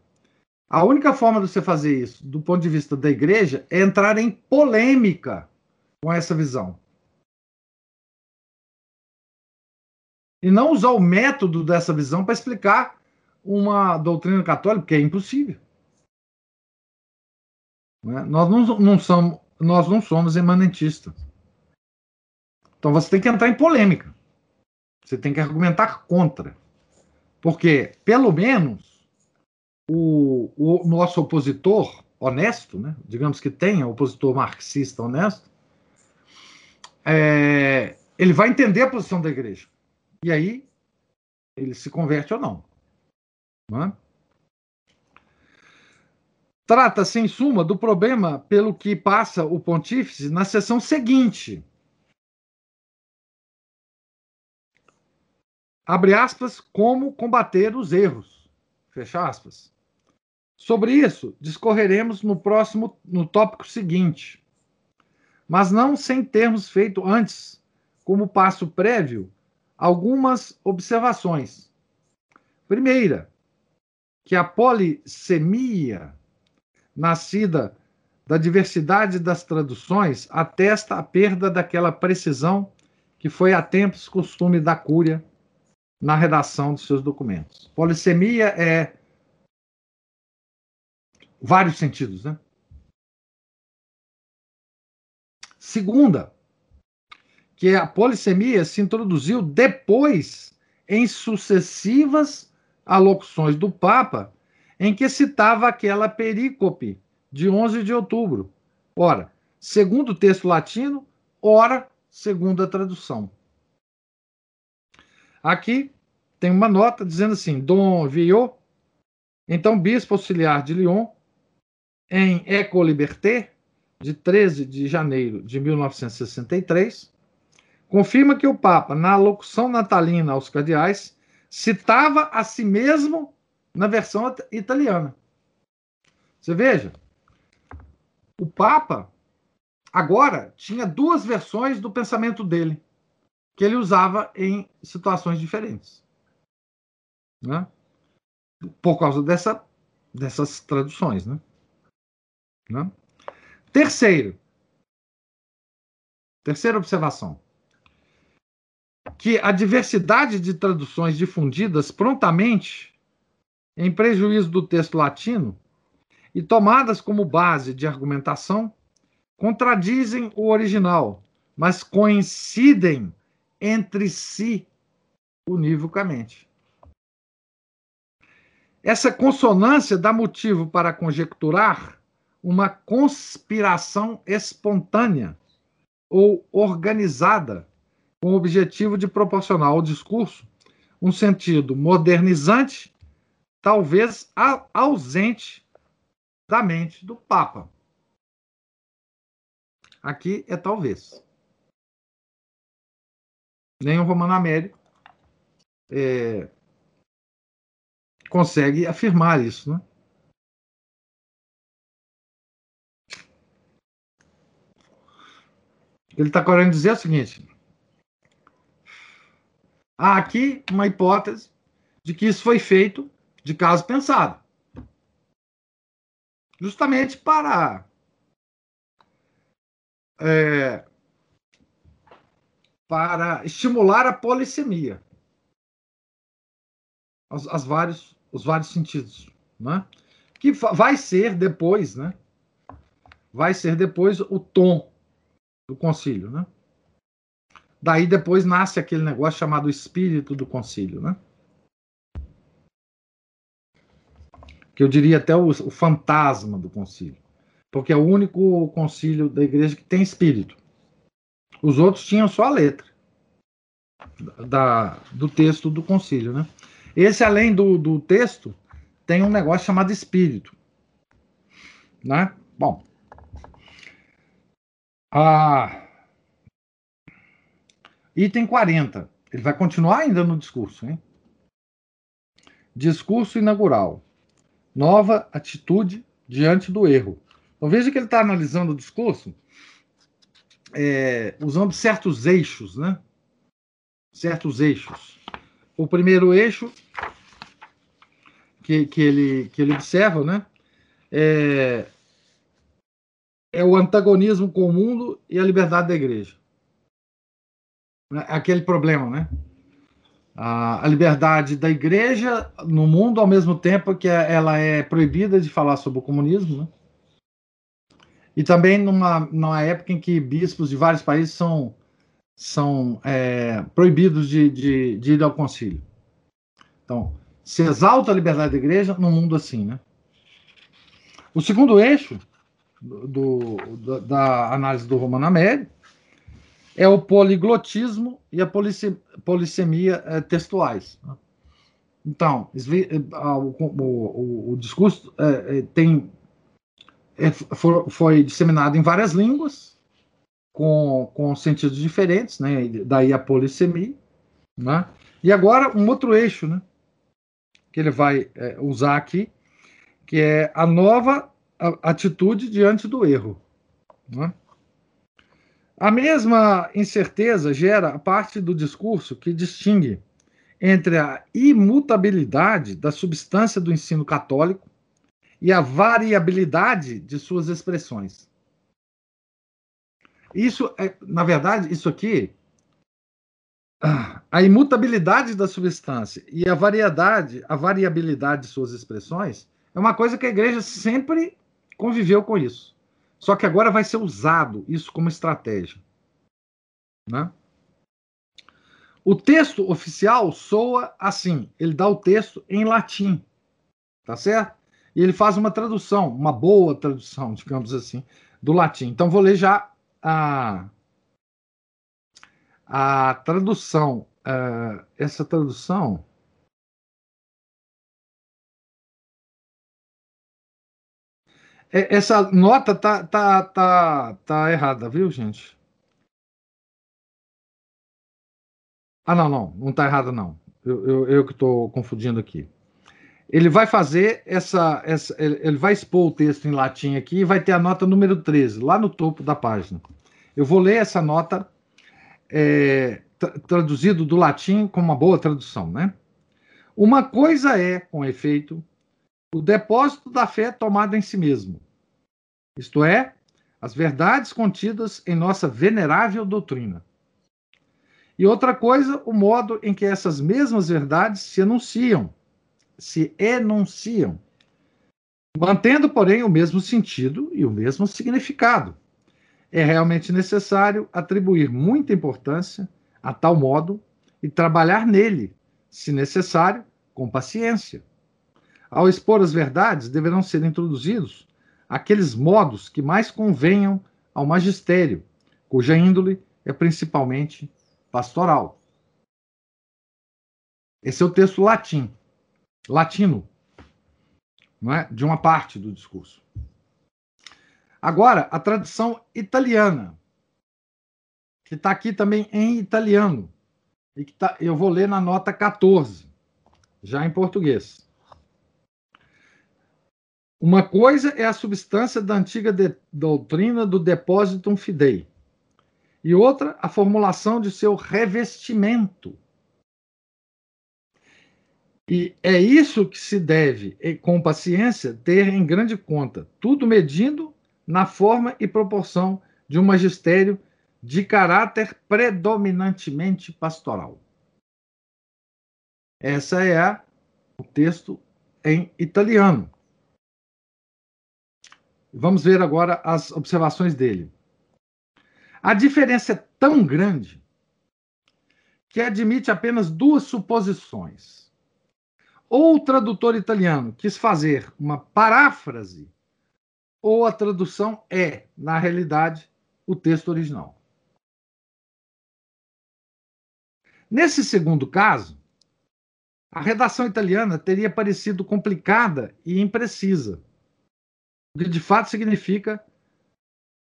a única forma de você fazer isso, do ponto de vista da igreja, é entrar em polêmica com essa visão. E não usar o método dessa visão para explicar uma doutrina católica, que é impossível. É? Nós, não, não somos, nós não somos imanentistas. Então você tem que entrar em polêmica. Você tem que argumentar contra. Porque, pelo menos, o, o nosso opositor honesto, né? digamos que tenha opositor marxista honesto, é, ele vai entender a posição da igreja. E aí ele se converte ou não. não é? Trata-se, em suma, do problema pelo que passa o pontífice na sessão seguinte. Abre aspas, como combater os erros. Fecha aspas. Sobre isso, discorreremos no próximo, no tópico seguinte. Mas não sem termos feito antes, como passo prévio, algumas observações. Primeira, que a polissemia, nascida da diversidade das traduções, atesta a perda daquela precisão que foi há tempos costume da Cúria na redação dos seus documentos. Polissemia é vários sentidos, né? Segunda, que a polissemia se introduziu depois em sucessivas alocuções do Papa, em que citava aquela perícope de 11 de outubro. Ora, segundo o texto latino, ora, segundo a tradução. Aqui tem uma nota dizendo assim: Dom Viot, então bispo auxiliar de Lyon, em Ecoliberté, de 13 de janeiro de 1963, confirma que o Papa, na locução natalina aos cardeais, citava a si mesmo na versão italiana. Você veja, o Papa agora tinha duas versões do pensamento dele, que ele usava em situações diferentes. Né? Por causa dessa, dessas traduções. Né? Né? Terceiro, terceira observação, que a diversidade de traduções difundidas prontamente em prejuízo do texto latino e tomadas como base de argumentação contradizem o original, mas coincidem entre si univocamente. Essa consonância dá motivo para conjecturar uma conspiração espontânea ou organizada com o objetivo de proporcionar ao discurso um sentido modernizante, talvez ausente da mente do Papa. Aqui é talvez. Nem o Romano Américo é, consegue afirmar isso, né? Ele está querendo dizer o seguinte: há aqui uma hipótese de que isso foi feito de caso pensado. Justamente para é, para estimular a polissemia. As, as, vários, os vários sentidos. Né? Que vai ser depois, né? Vai ser depois o tom do concílio, né? Daí depois nasce aquele negócio chamado espírito do concílio, né? Que eu diria até o, o fantasma do concílio. Porque é o único concílio da igreja que tem espírito. Os outros tinham só a letra da, do texto do concílio, né? Esse, além do, do texto, tem um negócio chamado espírito. Né? Bom. Ah, item 40. Ele vai continuar ainda no discurso, hein? Discurso inaugural. Nova atitude diante do erro. Então veja que ele está analisando o discurso é, usando certos eixos, né? Certos eixos. O primeiro eixo que, que, ele, que ele observa, né? É, é o antagonismo com o mundo e a liberdade da igreja. Né? Aquele problema, né? A, liberdade da igreja no mundo, ao mesmo tempo que ela é proibida de falar sobre o comunismo, né? E também numa, numa época em que bispos de vários países são, são é, proibidos de, de, de ir ao concílio. Então, se exalta a liberdade da igreja num mundo assim, né? O segundo eixo do, do, da análise do Romano Américo é o poliglotismo e a polissemia é, textuais. Né? Então, o, o, o discurso é, tem é, foi disseminado em várias línguas, com, com sentidos diferentes, né? daí a polissemia. Né? E agora um outro eixo né? que ele vai usar aqui, que é a nova atitude diante do erro. Né? A mesma incerteza gera a parte do discurso que distingue entre a imutabilidade da substância do ensino católico e a variabilidade de suas expressões. Isso é, na verdade, isso aqui, a imutabilidade da substância e a variedade, a variabilidade de suas expressões é uma coisa que a igreja sempre conviveu com isso. Só que agora vai ser usado isso como estratégia. Né? O texto oficial soa assim, ele dá o texto em latim, tá certo? e ele faz uma tradução, uma boa tradução, digamos assim, do latim. Então vou ler já a, a tradução. Uh, essa tradução. Essa nota tá, tá, tá, tá errada, viu, gente? Ah, não, não, não tá errada, não. Eu, eu, eu que estou confundindo aqui ele vai fazer essa, essa, Ele vai expor o texto em latim aqui e vai ter a nota número 13, lá no topo da página. Eu vou ler essa nota é, traduzido do latim com uma boa tradução, né? Uma coisa é, com efeito, o depósito da fé tomado em si mesmo, isto é, as verdades contidas em nossa venerável doutrina. E outra coisa, o modo em que essas mesmas verdades se anunciam se enunciam, mantendo, porém, o mesmo sentido e o mesmo significado. É realmente necessário atribuir muita importância a tal modo e trabalhar nele, se necessário, com paciência. Ao expor as verdades, deverão ser introduzidos aqueles modos que mais convenham ao magistério, cuja índole é principalmente pastoral. Esse é o texto latim latino, não é? de uma parte do discurso. Agora, a tradição italiana, que está aqui também em italiano, e que tá, eu vou ler na nota 14, já em português. Uma coisa é a substância da antiga de, doutrina do depositum fidei, e outra, a formulação de seu revestimento E é isso que se deve, com paciência, ter em grande conta, tudo medindo na forma e proporção de um magistério de caráter predominantemente pastoral. Essa é a, o texto em italiano. Vamos ver agora as observações dele. A diferença é tão grande que admite apenas duas suposições. Ou o tradutor italiano quis fazer uma paráfrase, ou a tradução é, na realidade, o texto original. Nesse segundo caso, a redação italiana teria parecido complicada e imprecisa, o que de fato significa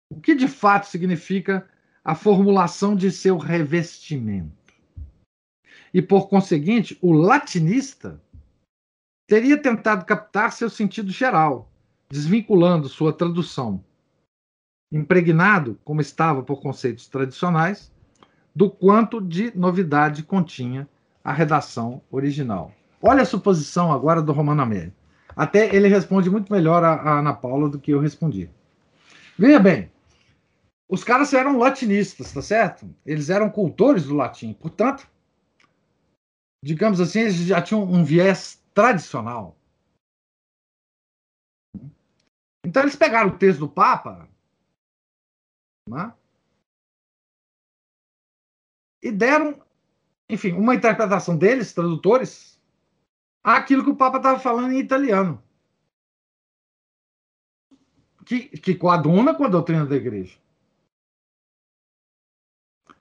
o que de fato significa a formulação de seu revestimento. E por conseguinte, o latinista teria tentado captar seu sentido geral, desvinculando sua tradução, impregnado, como estava por conceitos tradicionais, do quanto de novidade continha a redação original. Olha a suposição agora do Romano Américo. Até ele responde muito melhor a, a Ana Paula do que eu respondi. Veja bem, os caras eram latinistas, tá certo? Eles eram cultores do latim, portanto, digamos assim, eles já tinham um viés tradicional. Então eles pegaram o texto do Papa né, e deram, enfim, uma interpretação deles, tradutores, àquilo que o Papa estava falando em italiano. Que, que coaduna com a doutrina da igreja.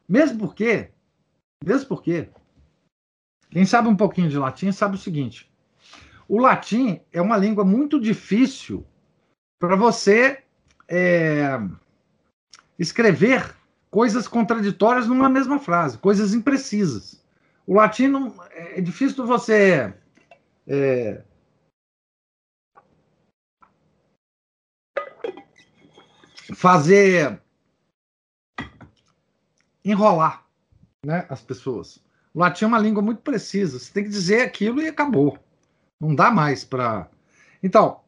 Mesmo porque, mesmo porque, quem sabe um pouquinho de latim sabe o seguinte: o latim é uma língua muito difícil para você é, escrever coisas contraditórias numa mesma frase, coisas imprecisas. O latim não, é difícil você é, fazer enrolar né, as pessoas. O latim é uma língua muito precisa. Você tem que dizer aquilo e acabou. Não dá mais para. Então,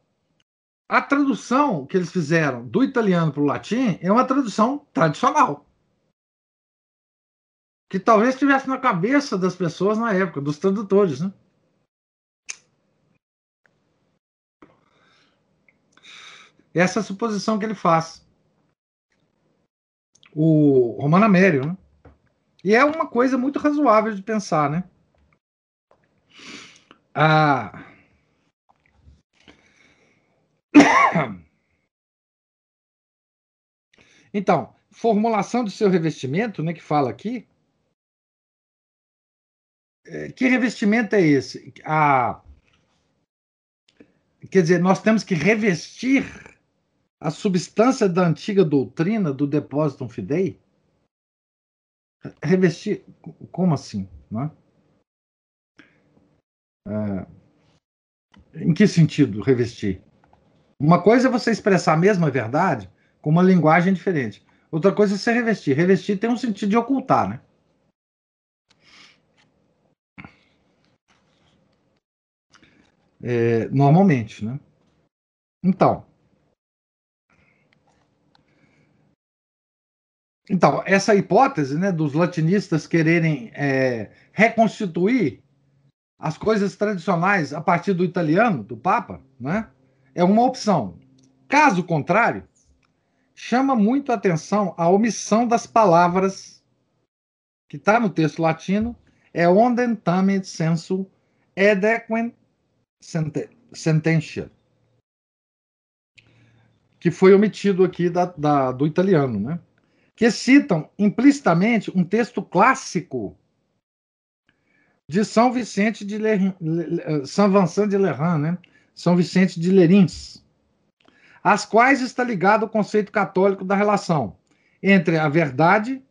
a tradução que eles fizeram do italiano para o latim é uma tradução tradicional. Que talvez estivesse na cabeça das pessoas na época, dos tradutores, né? Essa a suposição que ele faz o Romano Amério, né? E é uma coisa muito razoável de pensar, né? Ah... Então, formulação do seu revestimento, né, que fala aqui. É, que revestimento é esse? Ah, quer dizer, nós temos que revestir a substância da antiga doutrina do depósito fidei? Revestir, como assim? Não é? É, em que sentido revestir? Uma coisa é você expressar a mesma verdade com uma linguagem diferente. Outra coisa é você revestir. Revestir tem um sentido de ocultar, né? É, normalmente, né? Então, Então, essa hipótese né, dos latinistas quererem é, reconstituir as coisas tradicionais a partir do italiano, do Papa, né, é uma opção. Caso contrário, chama muito a atenção a omissão das palavras que está no texto latino, é ondem tamen sensu edequem sententia, que foi omitido aqui da, da, do italiano, né? Que citam implicitamente um texto clássico de São Vicente de Lerin, São Vincent de Lerins, né? São Vicente de Lerins, às quais está ligado o conceito católico da relação entre a verdade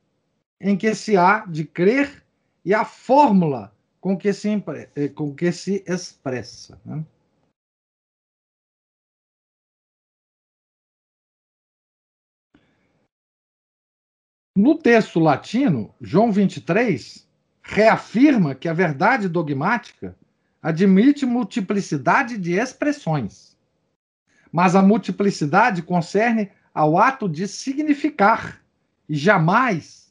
em que se há de crer e a fórmula com que se, eh, com que se expressa. Né? No texto latino, João 23 reafirma que a verdade dogmática admite multiplicidade de expressões, mas a multiplicidade concerne ao ato de significar e jamais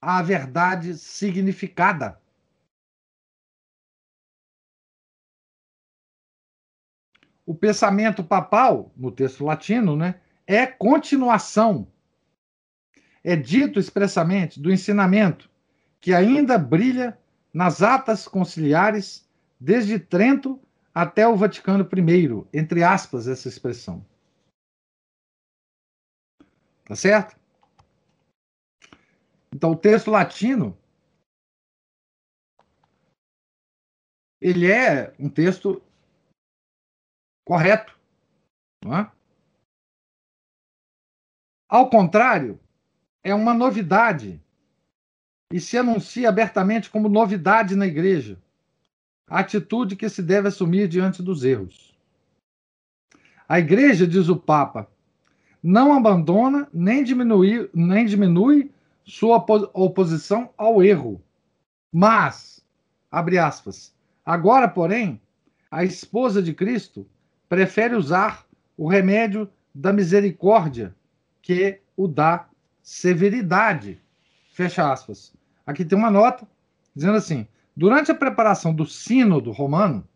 à verdade significada. O pensamento papal, no texto latino, né, é continuação. É dito expressamente do ensinamento que ainda brilha nas atas conciliares desde Trento até o Vaticano I, entre aspas, essa expressão. Tá certo? Então, o texto latino ele é um texto correto, não é? Ao contrário, é uma novidade. E se anuncia abertamente como novidade na igreja. A atitude que se deve assumir diante dos erros. A igreja, diz o Papa, não abandona nem diminui, nem diminui sua oposição ao erro, mas, abre aspas, agora, porém, a esposa de Cristo prefere usar o remédio da misericórdia que o da severidade. Fecha aspas. Aqui tem uma nota dizendo assim: Durante a preparação do Sínodo Romano,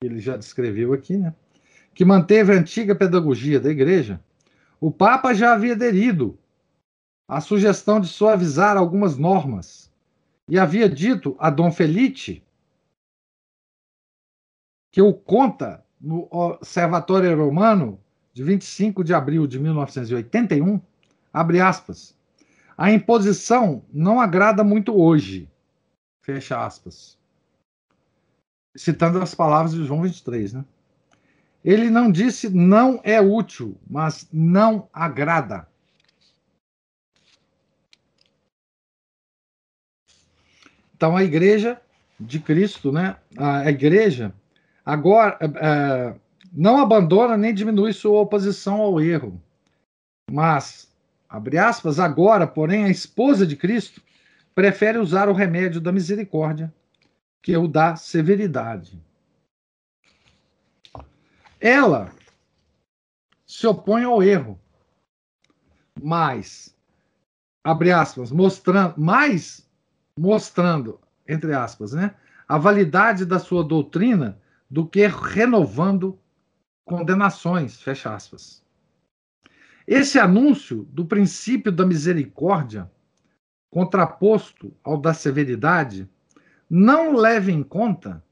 que ele já descreveu aqui, né, que manteve a antiga pedagogia da Igreja, o Papa já havia aderido à sugestão de suavizar algumas normas e havia dito a Dom Felice que o conta no Observatório Romano de 25 de abril de 1981, abre aspas, a imposição não agrada muito hoje, Fecha aspas. Citando as palavras de João 23, né? Ele não disse não é útil, mas não agrada. Então a igreja de Cristo, né? A igreja agora é, não abandona nem diminui sua oposição ao erro, mas abre aspas agora, porém a esposa de Cristo prefere usar o remédio da misericórdia que é o da severidade. Ela se opõe ao erro, mas, abre aspas, mostrando, mais mostrando, entre aspas, né, a validade da sua doutrina do que renovando condenações, fecha aspas. Esse anúncio do princípio da misericórdia contraposto ao da severidade, não leve em conta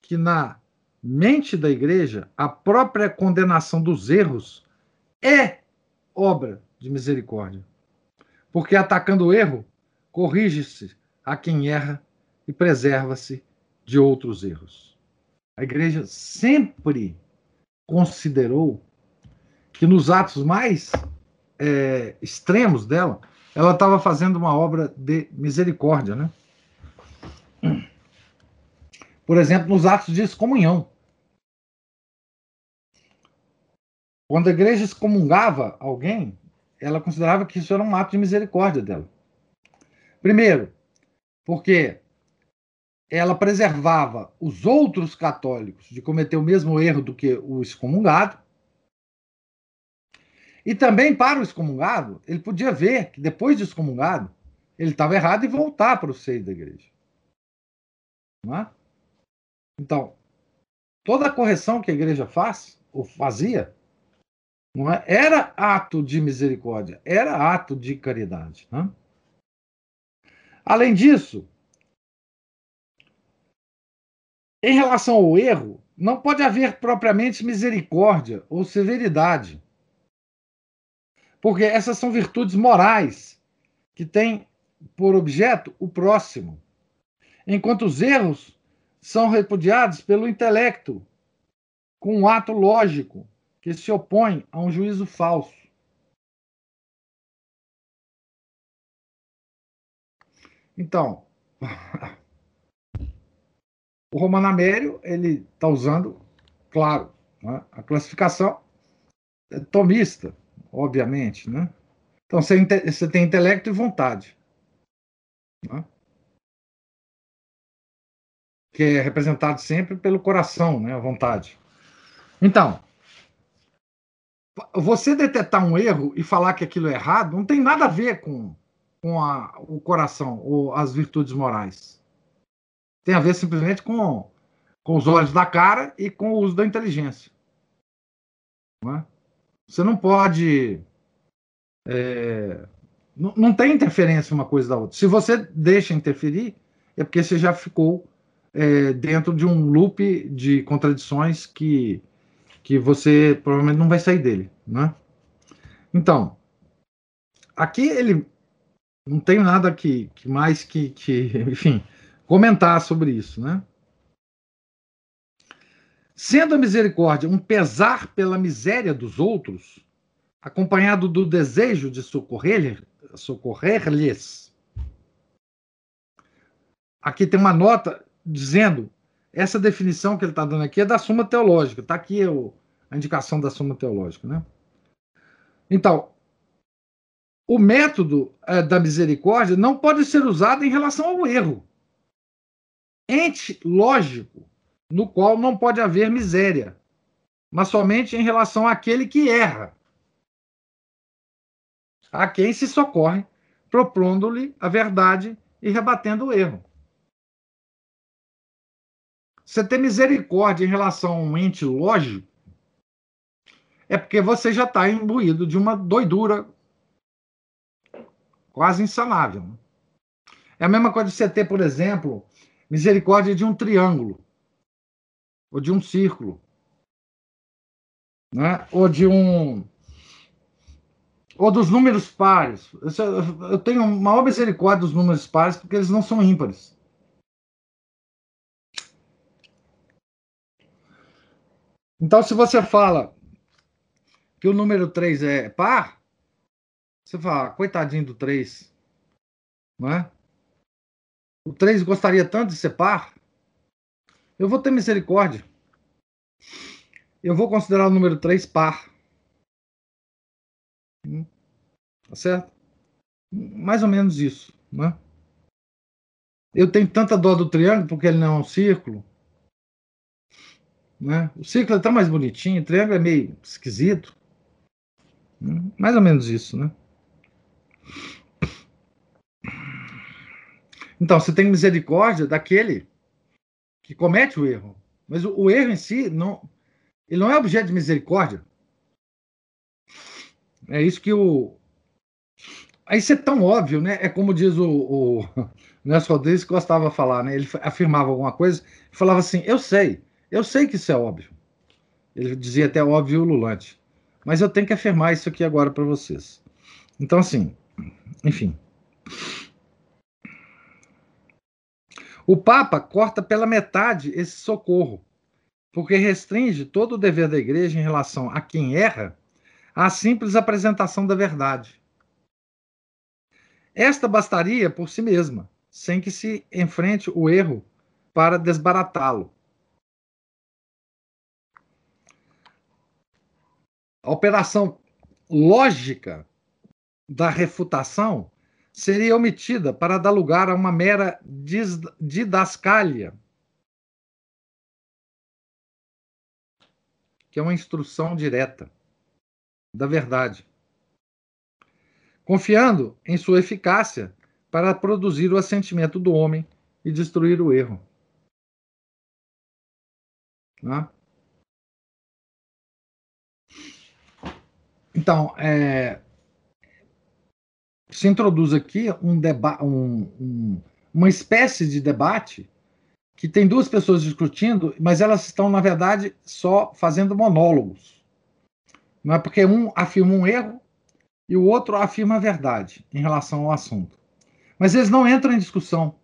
que na mente da igreja a própria condenação dos erros é obra de misericórdia. Porque atacando o erro, corrige-se a quem erra e preserva-se de outros erros. A igreja sempre considerou que nos atos mais é, extremos dela, ela estava fazendo uma obra de misericórdia, né? Por exemplo, nos atos de excomunhão. Quando a igreja excomungava alguém, ela considerava que isso era um ato de misericórdia dela. Primeiro, porque ela preservava os outros católicos de cometer o mesmo erro do que o excomungado. E também para o excomungado, ele podia ver que depois de excomungado, ele estava errado e voltar para o seio da igreja. Não é? Então, toda a correção que a igreja faz, ou fazia, não é? era ato de misericórdia, era ato de caridade. É? Além disso, em relação ao erro, não pode haver propriamente misericórdia ou severidade. Porque essas são virtudes morais que têm por objeto o próximo, enquanto os erros são repudiados pelo intelecto, com um ato lógico que se opõe a um juízo falso. Então, o Romano Amério ele está usando, claro, né, a classificação tomista obviamente, né? Então você, tem intelecto e vontade. Né? que é representado sempre pelo coração, né, a vontade. Então, você detectar um erro e falar que aquilo é errado não tem nada a ver com, com a, o coração ou as virtudes morais. Tem a ver simplesmente com, com os olhos da cara e com o uso da inteligência. Não é? Você não pode. É, não, tem interferência uma coisa da outra. Se você deixa interferir, é porque você já ficou é, dentro de um loop de contradições que, que você provavelmente não vai sair dele. Né? Então, aqui ele não tem nada que, que mais que, que, enfim, comentar sobre isso. Né? Sendo a misericórdia um pesar pela miséria dos outros, acompanhado do desejo de socorrer-lhes, socorrer aqui tem uma nota dizendo essa definição que ele está dando aqui é da Suma Teológica. Está aqui o, a indicação da Suma Teológica. Né? Então, o método é, da misericórdia não pode ser usado em relação ao erro. Ente lógico no qual não pode haver miséria, mas somente em relação àquele que erra, a quem se socorre, propondo-lhe a verdade e rebatendo o erro. Você ter misericórdia em relação a um ente lógico é porque você já está imbuído de uma doidura quase insanável. É a mesma coisa de você ter, por exemplo, misericórdia de um triângulo ou de um círculo, né? ou de um ou dos números pares. Eu tenho maior misericórdia dos números pares porque eles não são ímpares. Então, se você fala que o número 3 é par, você fala, coitadinho do 3. Não é? O 3 gostaria tanto de ser par. Eu vou ter misericórdia. Eu vou considerar o número 3 par. Hum, tá certo? Mais ou menos isso. Né? Eu tenho tanta dó do triângulo porque ele não é um círculo. Né? O círculo é tão mais bonitinho, o triângulo é meio esquisito. Hum, mais ou menos isso, né? Então, você tem misericórdia daquele que comete o erro. Mas o, o erro em si não, ele não é objeto de misericórdia. É isso que o. Aí isso é tão óbvio, né? É como diz o, o Nelson Rodrigues que gostava de falar, né? Ele afirmava alguma coisa e falava assim: Eu sei, eu sei que isso é óbvio. Ele dizia até óbvio lulante. Mas eu tenho que afirmar isso aqui agora para vocês. Então, assim, enfim. O Papa corta pela metade esse socorro, porque restringe todo o dever da igreja em relação a quem erra à simples apresentação da verdade. Esta bastaria por si mesma, sem que se enfrente o erro para desbaratá-lo. A operação lógica da refutação seria omitida para dar lugar a uma mera didascália, que é uma instrução direta da verdade, confiando em sua eficácia para produzir o assentimento do homem e destruir o erro. Né? Então, é, se introduz aqui um deba um, um, uma espécie de debate que tem duas pessoas discutindo, mas elas estão, na verdade, só fazendo monólogos. Não é porque um afirma um erro e o outro afirma a verdade em relação ao assunto. Mas eles não entram em discussão,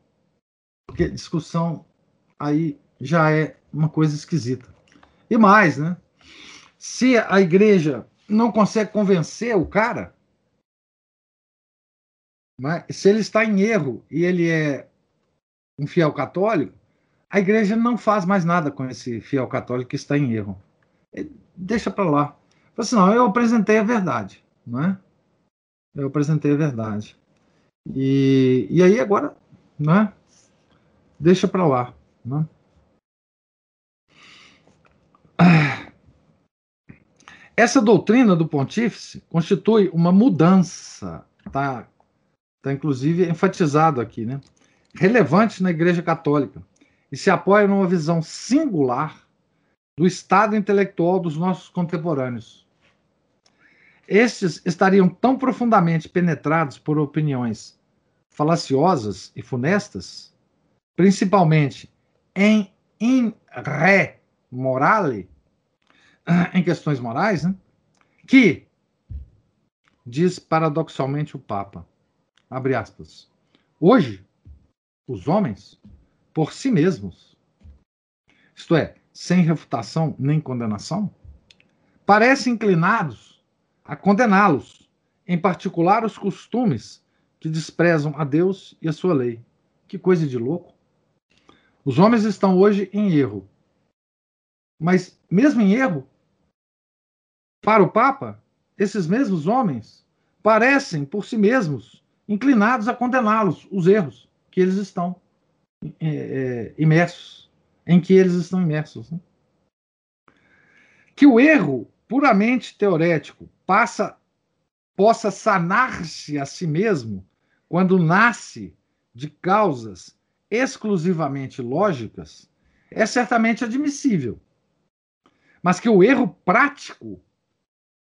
porque discussão aí já é uma coisa esquisita. E mais, né? Se a igreja não consegue convencer o cara, mas se ele está em erro e ele é um fiel católico, a igreja não faz mais nada com esse fiel católico que está em erro. É, deixa para lá. Assim, não, eu apresentei a verdade, não é? Eu apresentei a verdade. E, e aí agora, né? Deixa para lá. É? Essa doutrina do pontífice constitui uma mudança, tá? Tá inclusive enfatizado aqui, né? Relevante na Igreja Católica e se apoia numa visão singular do estado intelectual dos nossos contemporâneos. Estes estariam tão profundamente penetrados por opiniões falaciosas e funestas, principalmente em in re morale, em questões morais, né? que, diz paradoxalmente o Papa, abre aspas, hoje, os homens, por si mesmos, isto é, sem refutação nem condenação, parecem inclinados a condená-los, em particular os costumes que desprezam a Deus e a sua lei. Que coisa de louco! Os homens estão hoje em erro. Mas, mesmo em erro, para o Papa, esses mesmos homens parecem, por si mesmos, inclinados a condená-los, os erros que eles estão é, é, imersos, em que eles estão imersos. Né? Que o erro puramente teorético passa, possa sanar-se a si mesmo quando nasce de causas exclusivamente lógicas, é certamente admissível. Mas que o erro prático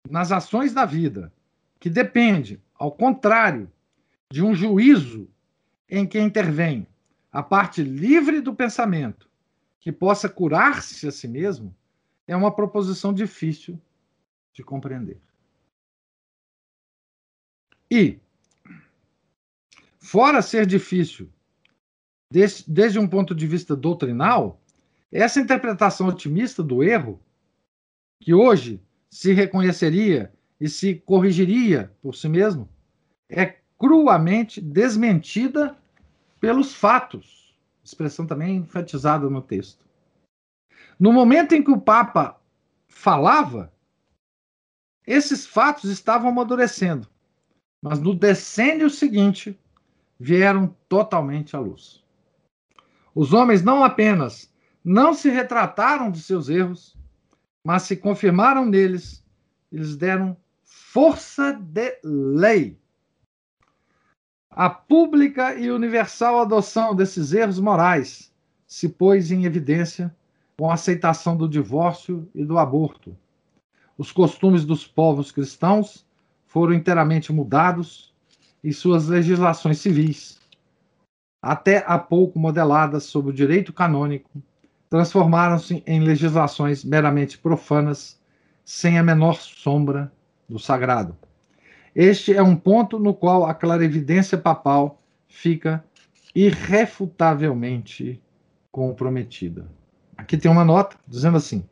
nas ações da vida, que depende, ao contrário, de um juízo em que intervém a parte livre do pensamento, que possa curar-se a si mesmo, é uma proposição difícil de compreender. E, fora ser difícil, desde, desde um ponto de vista doutrinal, essa interpretação otimista do erro, que hoje se reconheceria e se corrigiria por si mesmo, é cruamente desmentida pelos fatos. Expressão também enfatizada no texto. No momento em que o Papa falava, esses fatos estavam amadurecendo, mas no decênio seguinte vieram totalmente à luz. Os homens não apenas não se retrataram de seus erros, mas se confirmaram neles, eles deram força de lei. A pública e universal adoção desses erros morais se pôs em evidência com a aceitação do divórcio e do aborto. Os costumes dos povos cristãos foram inteiramente mudados e suas legislações civis, até há pouco modeladas sob o direito canônico, transformaram-se em legislações meramente profanas, sem a menor sombra do sagrado. Este é um ponto no qual a clarividência papal fica irrefutavelmente comprometida. Aqui tem uma nota dizendo assim: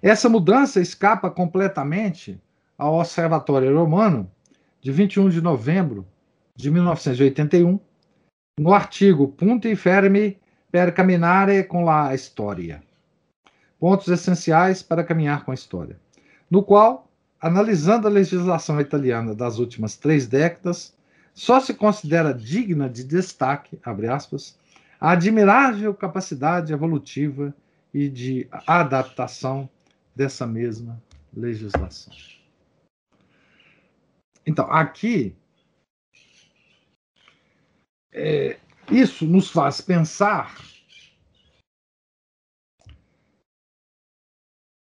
essa mudança escapa completamente ao Observatório Romano de 21 de novembro de 1981, no artigo Punti Fermi per caminhare com la história. Pontos essenciais para caminhar com a história. No qual, analisando a legislação italiana das últimas três décadas, só se considera digna de destaque, abre aspas, a admirável capacidade evolutiva e de adaptação dessa mesma legislação. Então, aqui, é, isso nos faz pensar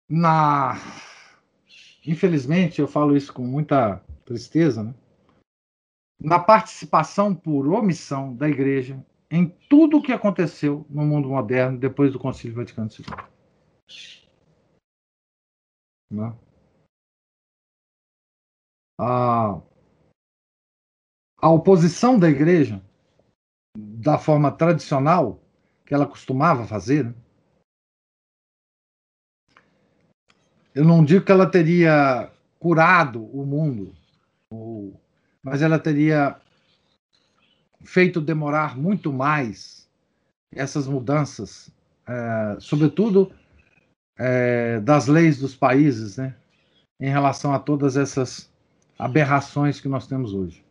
na. Infelizmente, eu falo isso com muita tristeza, né? na participação por omissão da Igreja em tudo o que aconteceu no mundo moderno depois do Concílio Vaticano II. Né? A, a oposição da Igreja da forma tradicional que ela costumava fazer. Né? Eu não digo que ela teria curado o mundo, mas ela teria feito demorar muito mais essas mudanças, é, sobretudo é, das leis dos países, né, em relação a todas essas aberrações que nós temos hoje.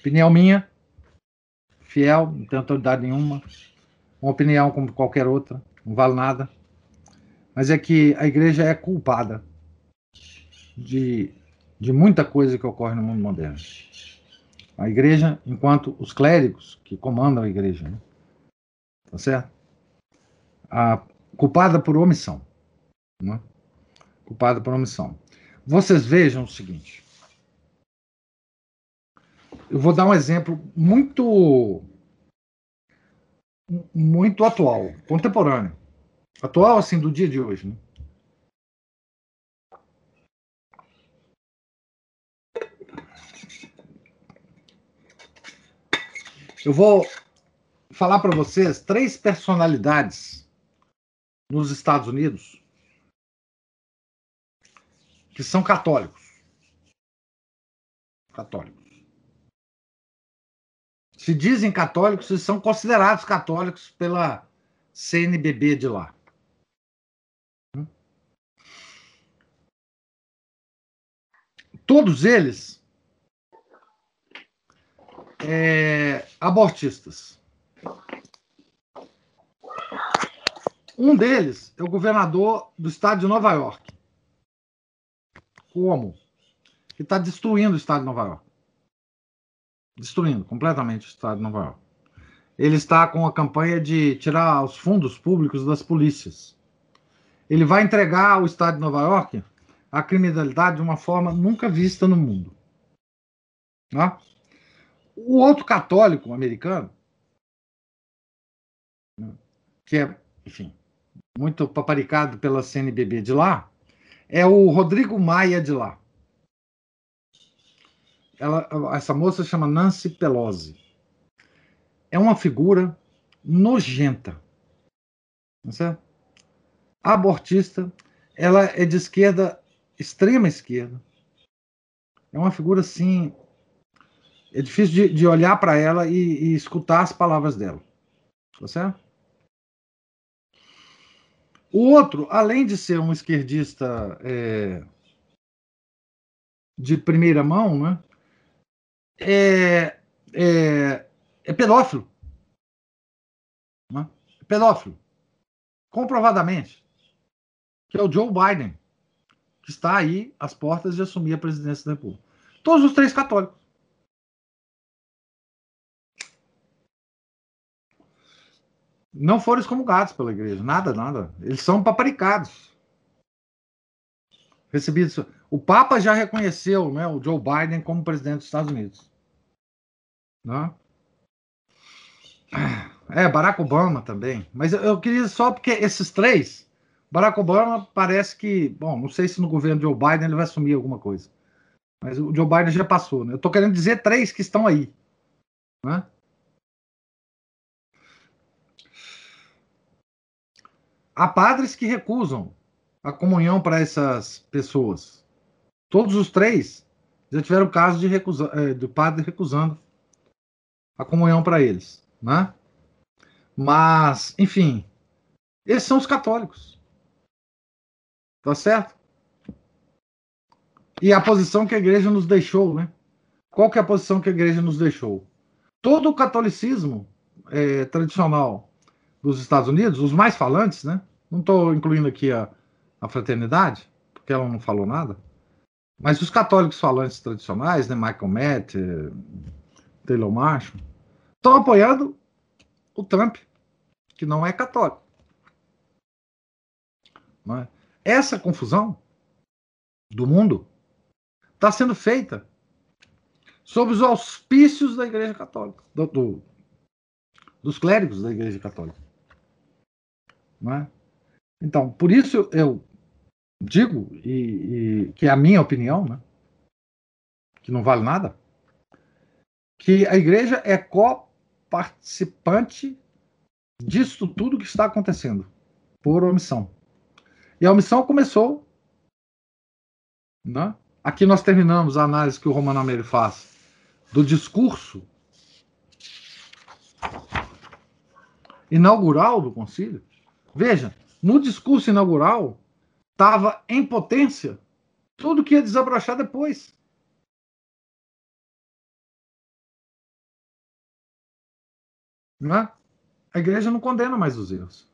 Opinião minha, fiel, não tem autoridade nenhuma, uma opinião como qualquer outra, não vale nada. Mas é que a igreja é culpada de, de muita coisa que ocorre no mundo moderno. A igreja, enquanto os clérigos que comandam a igreja, né? tá certo? A, culpada por omissão. Né? Culpada por omissão. Vocês vejam o seguinte. Eu vou dar um exemplo muito muito atual, contemporâneo. Atual, assim, do dia de hoje. Né? Eu vou falar para vocês três personalidades nos Estados Unidos que são católicos. Católicos. Se dizem católicos e são considerados católicos pela CNBB de lá. Todos eles é, abortistas. Um deles é o governador do estado de Nova York. Como? Que está destruindo o estado de Nova York. Destruindo completamente o estado de Nova York. Ele está com a campanha de tirar os fundos públicos das polícias. Ele vai entregar ao estado de Nova York a criminalidade de uma forma nunca vista no mundo. Né? O outro católico americano, que é, enfim, muito paparicado pela CNBB de lá, é o Rodrigo Maia de lá. Ela, essa moça chama Nancy Pelosi. É uma figura nojenta. Não é? Abortista, ela é de esquerda, extrema esquerda. É uma figura assim é difícil de, de olhar para ela e, e, escutar as palavras dela. Tá certo? O outro, além de ser um esquerdista é, de primeira mão, né, é, é, é pedófilo. Né? Pedófilo. Comprovadamente. Que é o Joe Biden, que está aí às portas de assumir a presidência da República. Todos os três católicos. não foram excomungados pela igreja, nada, nada. Eles são paparicados. Recebidos. O Papa já reconheceu né, o Joe Biden como presidente dos Estados Unidos. Né? É, Barack Obama também. Mas eu queria só porque esses três, Barack Obama parece que, bom, não sei se no governo Joe Biden ele vai assumir alguma coisa. Mas o Joe Biden já passou, né? Eu tô querendo dizer três que estão aí. Né? há padres que recusam a comunhão para essas pessoas. Todos os três já tiveram caso de recusa, é, do padre recusando a comunhão para eles, né? Mas, enfim, esses são os católicos. Tá certo? E a posição que a igreja nos deixou, né? Qual que é a posição que a igreja nos deixou? Todo o catolicismo é, tradicional dos Estados Unidos, os mais falantes, né? Não estou incluindo aqui a, a fraternidade, porque ela não falou nada. Mas os católicos falantes tradicionais, né, Michael Matt, Taylor Marshall, estão apoiando o Trump, que não é católico. Não é? Essa confusão do mundo está sendo feita sob os auspícios da Igreja Católica, do, do, dos clérigos da Igreja Católica. É? Então, por isso eu digo, e, e, que é a minha opinião, né, que não vale nada, que a igreja é co-participante disso tudo que está acontecendo, por omissão. E a omissão começou. Né? Aqui nós terminamos a análise que o Romano Amelio faz do discurso inaugural do concílio. Veja, no discurso inaugural, estava em potência tudo que ia desabrochar depois. Não é? A igreja não condena mais os erros.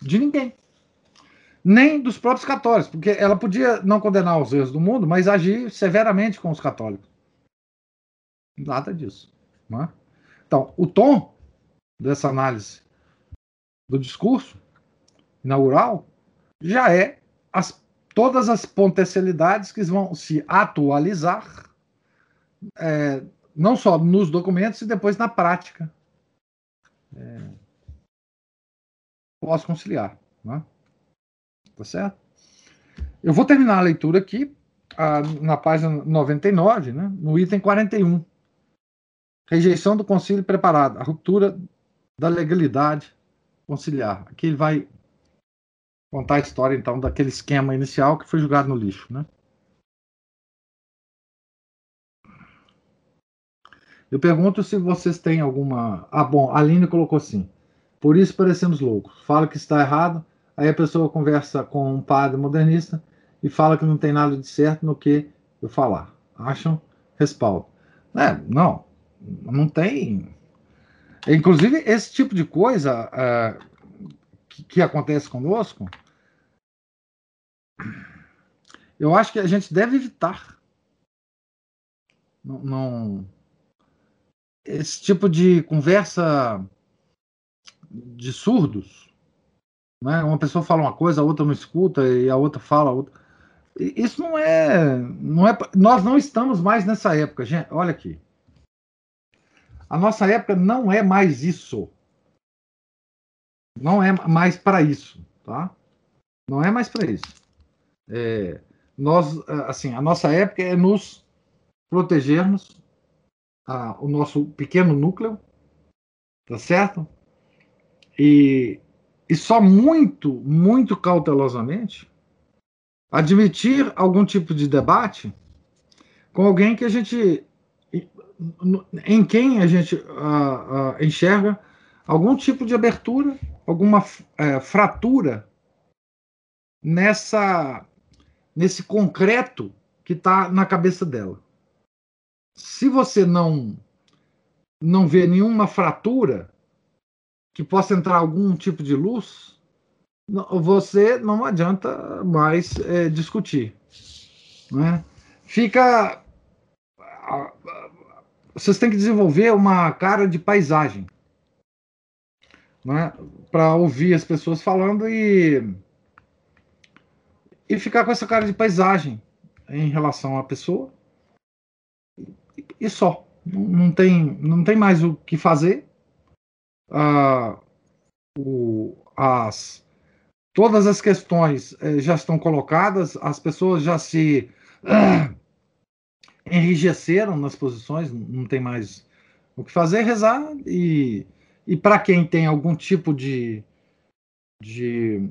De ninguém. Nem dos próprios católicos, porque ela podia não condenar os erros do mundo, mas agir severamente com os católicos. Nada disso. É? Então, o tom dessa análise do discurso inaugural já é as, todas as potencialidades que vão se atualizar, é, não só nos documentos e depois na prática. É, posso conciliar. Né? Tá certo? Eu vou terminar a leitura aqui, na página 99, né, no item 41. Rejeição do concílio preparado, a ruptura da legalidade conciliar. Aqui ele vai contar a história, então, daquele esquema inicial que foi jogado no lixo, né? Eu pergunto se vocês têm alguma. Ah, bom, a Aline colocou assim. Por isso parecemos loucos. Fala que está errado, aí a pessoa conversa com um padre modernista e fala que não tem nada de certo no que eu falar. Acham respaldo. É, não, não tem. Inclusive, esse tipo de coisa uh, que, que, acontece conosco, eu acho que a gente deve evitar. Não, não, esse tipo de conversa de surdos, né? Uma pessoa fala uma coisa, a outra não escuta e a outra fala, a outra. Isso não é, não é. Nós não estamos mais nessa época, gente. Olha aqui. A nossa época não é mais isso. Não é mais para isso, tá? Não é mais para isso. É, nós, assim, a nossa época é nos protegermos, a, o nosso pequeno núcleo, tá certo? E, e só muito, muito cautelosamente admitir algum tipo de debate com alguém que a gente em quem a gente uh, uh, enxerga algum tipo de abertura, alguma uh, fratura nessa nesse concreto que está na cabeça dela. Se você não não vê nenhuma fratura que possa entrar algum tipo de luz, você não adianta mais é, discutir. Né? Fica vocês têm que desenvolver uma cara de paisagem né, para ouvir as pessoas falando e e ficar com essa cara de paisagem em relação à pessoa e só não tem não tem mais o que fazer o, as todas as questões eh, já estão colocadas as pessoas já se enrijeceram nas posições, não tem mais o que fazer, rezar e, e para quem tem algum tipo de, de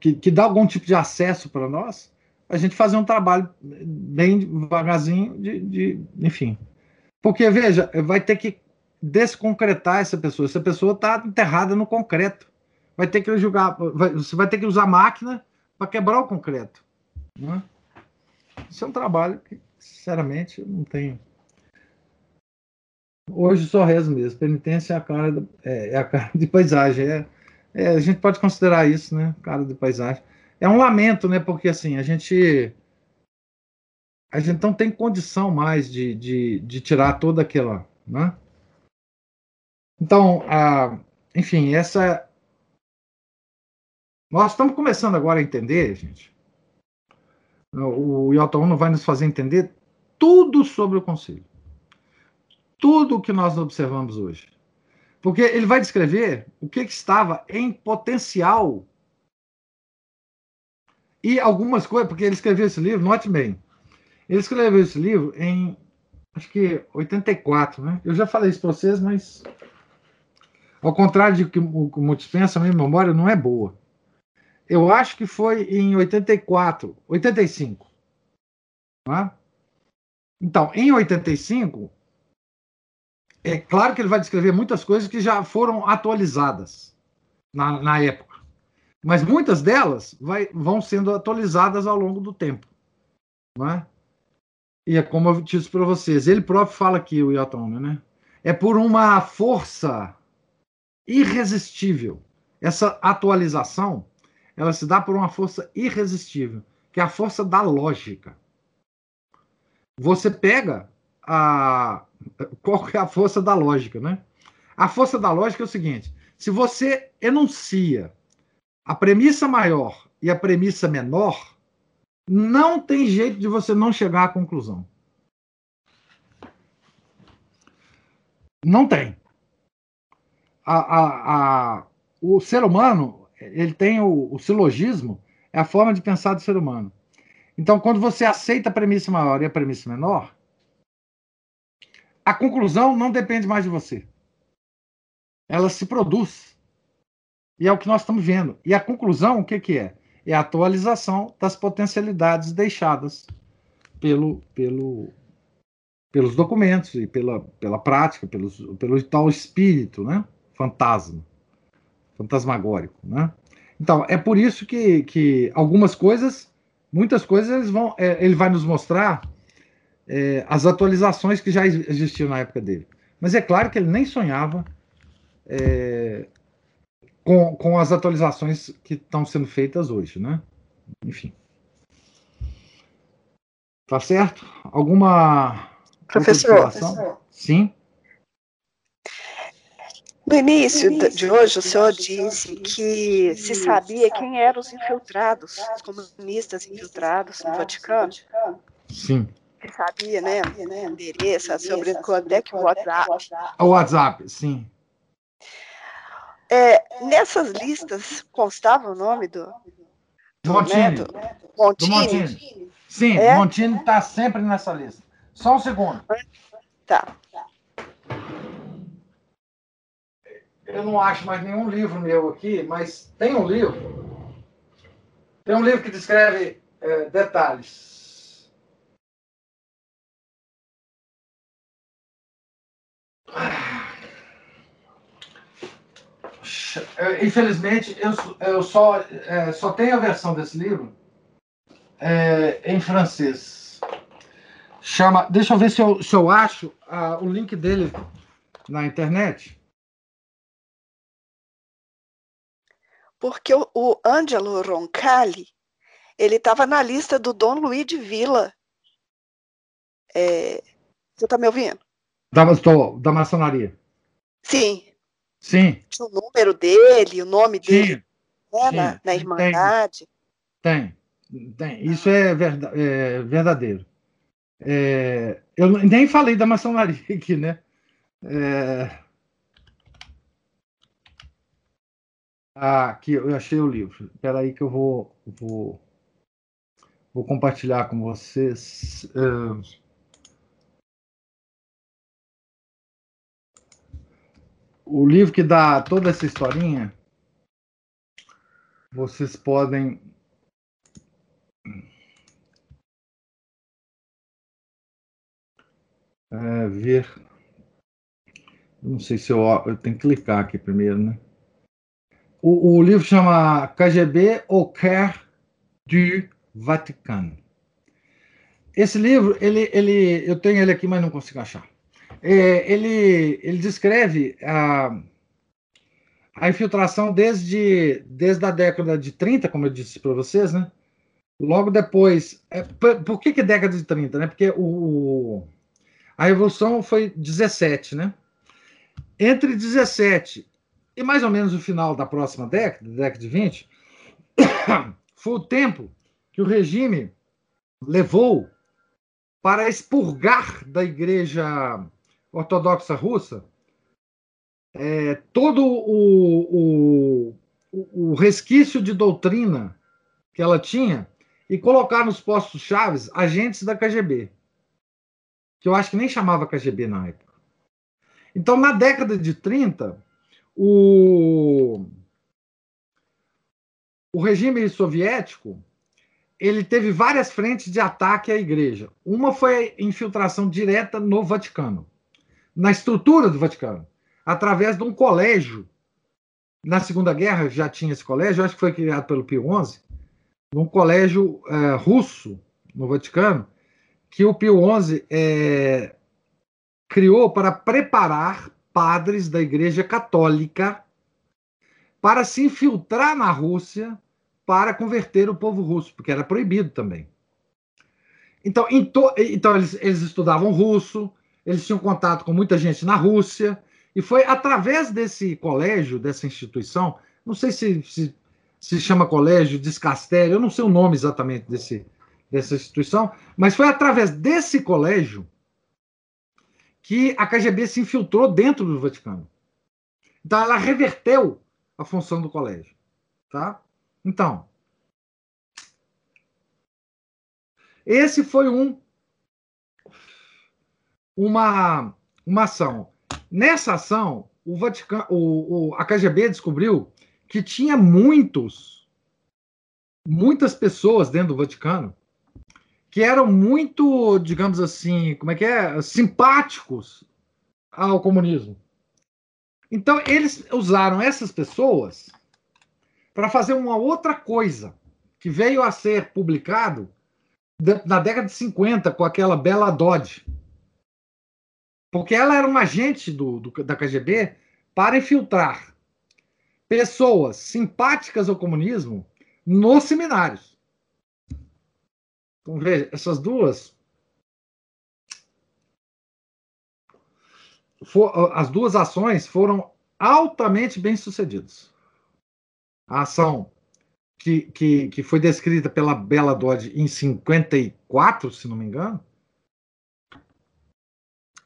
que, que dá algum tipo de acesso para nós, a gente fazer um trabalho bem devagarzinho, de, de, enfim. Porque, veja, vai ter que desconcretar essa pessoa. Essa pessoa está enterrada no concreto. Vai ter que jogar, vai, você vai ter que usar máquina para quebrar o concreto. Né? Isso é um trabalho que, sinceramente, eu não tenho. Hoje só rezo mesmo. Penitência é a cara, é, é a cara de paisagem. É, é, a gente pode considerar isso, né? Cara de paisagem. É um lamento, né? Porque assim, a gente. A gente não tem condição mais de, de, de tirar toda aquela. Né? Então, enfim, essa. Nós estamos começando agora a entender, gente, o Iota Ono vai nos fazer entender tudo sobre o concílio. Tudo o que nós observamos hoje. Porque ele vai descrever o que, que estava em potencial e algumas coisas, porque ele escreveu esse livro, note bem, ele escreveu esse livro em, acho que 84, né? Eu já falei isso para vocês, mas ao contrário de que muitos pensam, minha memória não é boa. Eu acho que foi em 84, 85. Tá? Então, em 85, é claro que ele vai descrever muitas coisas que já foram atualizadas na, na época. Mas muitas delas vai, vão sendo atualizadas ao longo do tempo. É? E é como eu disse para vocês, ele próprio fala aqui, o Yatome, né? É por uma força irresistível. Essa atualização ela se dá por uma força irresistível, que é a força da lógica. Você pega a qual é a força da lógica, né? A força da lógica é o seguinte: se você enuncia a premissa maior e a premissa menor, não tem jeito de você não chegar à conclusão. Não tem. A, a, a, o ser humano, ele tem o, o silogismo, é a forma de pensar do ser humano. Então, quando você aceita a premissa maior e a premissa menor, a conclusão não depende mais de você. Ela se produz. E é o que nós estamos vendo. E a conclusão, o que, que é? É a atualização das potencialidades deixadas pelo, pelo, pelos documentos e pela, pela prática, pelos, pelo tal espírito, né? Fantasma, fantasmagórico, né? Então, é por isso que, que algumas coisas, muitas coisas, eles vão, é, ele vai nos mostrar é, as atualizações que já existiam na época dele. Mas é claro que ele nem sonhava é, com, com as atualizações que estão sendo feitas hoje, né? Enfim. Tá certo? Alguma Professor. Sim. No início de hoje, o senhor disse que se sabia quem eram os infiltrados, os comunistas infiltrados no Vaticano. Sim. Você sabia, né? Endereço, sobre quando é que o WhatsApp. O WhatsApp, sim. É, nessas listas constava o nome do. do Montini. Né, do, Montini. Do Montini. Sim, é? Montini está sempre nessa lista. Só um segundo. Tá. Eu não acho mais nenhum livro meu aqui, mas tem um livro. Tem um livro que descreve é, detalhes. É, infelizmente, eu, eu só, é, só tenho a versão desse livro é, em francês. Chama. Deixa eu ver se eu, se eu acho uh, o link dele na internet. Porque o, o Angelo Roncalli, ele estava na lista do Dom Luiz de Vila. É, você está me ouvindo? Da, estou, da maçonaria. Sim. Sim. Tinha o número dele, o nome dele né, na, na Irmandade. Tem, tem. tem. Isso é, verda, é verdadeiro. É, eu nem falei da maçonaria aqui, né? É... Ah, aqui eu achei o livro. Espera aí que eu vou, vou, vou compartilhar com vocês. É... O livro que dá toda essa historinha, vocês podem é, ver. Não sei se eu, eu tenho que clicar aqui primeiro, né? O, o livro chama KGB au cœur du Vaticano. Esse livro, ele, ele, eu tenho ele aqui, mas não consigo achar. É, ele, ele descreve a, a infiltração desde, desde a década de 30, como eu disse para vocês, né? Logo depois. É, por, por, que, que década de 30? Né? Porque o, a revolução foi 17, né? Entre 17 e mais ou menos o final da próxima década, década de 20, foi o tempo que o regime levou para expurgar da Igreja Ortodoxa Russa é, todo o, o, o resquício de doutrina que ela tinha e colocar nos postos chaves agentes da KGB que eu acho que nem chamava KGB na época. Então, na década de 30, o, o regime soviético ele teve várias frentes de ataque à igreja. Uma foi a infiltração direta no Vaticano, na estrutura do Vaticano, através de um colégio. Na Segunda Guerra já tinha esse colégio, acho que foi criado pelo Pio XI, um colégio é, russo no Vaticano, que o Pio XI é, criou para preparar padres da Igreja Católica para se infiltrar na Rússia para converter o povo russo, porque era proibido também. Então, então eles, eles estudavam russo, eles tinham contato com muita gente na Rússia, e foi através desse colégio, dessa instituição, não sei se, se, se chama colégio, descastério, eu não sei o nome exatamente desse, dessa instituição, mas foi através desse colégio que a KGB se infiltrou dentro do Vaticano. Então, ela reverteu a função do colégio. Tá? Então, esse foi um uma, uma ação. Nessa ação, o Vaticano, o, o, a KGB descobriu que tinha muitos, muitas pessoas dentro do Vaticano que eram muito, digamos assim, como é que é, simpáticos ao comunismo. Então eles usaram essas pessoas para fazer uma outra coisa que veio a ser publicado na década de 50 com aquela Bela Dodge. Porque ela era uma agente do, do, da KGB para infiltrar pessoas simpáticas ao comunismo nos seminários. Então, veja, essas duas. For, as duas ações foram altamente bem sucedidas. A ação que, que, que foi descrita pela Bela Dodge em 54, se não me engano,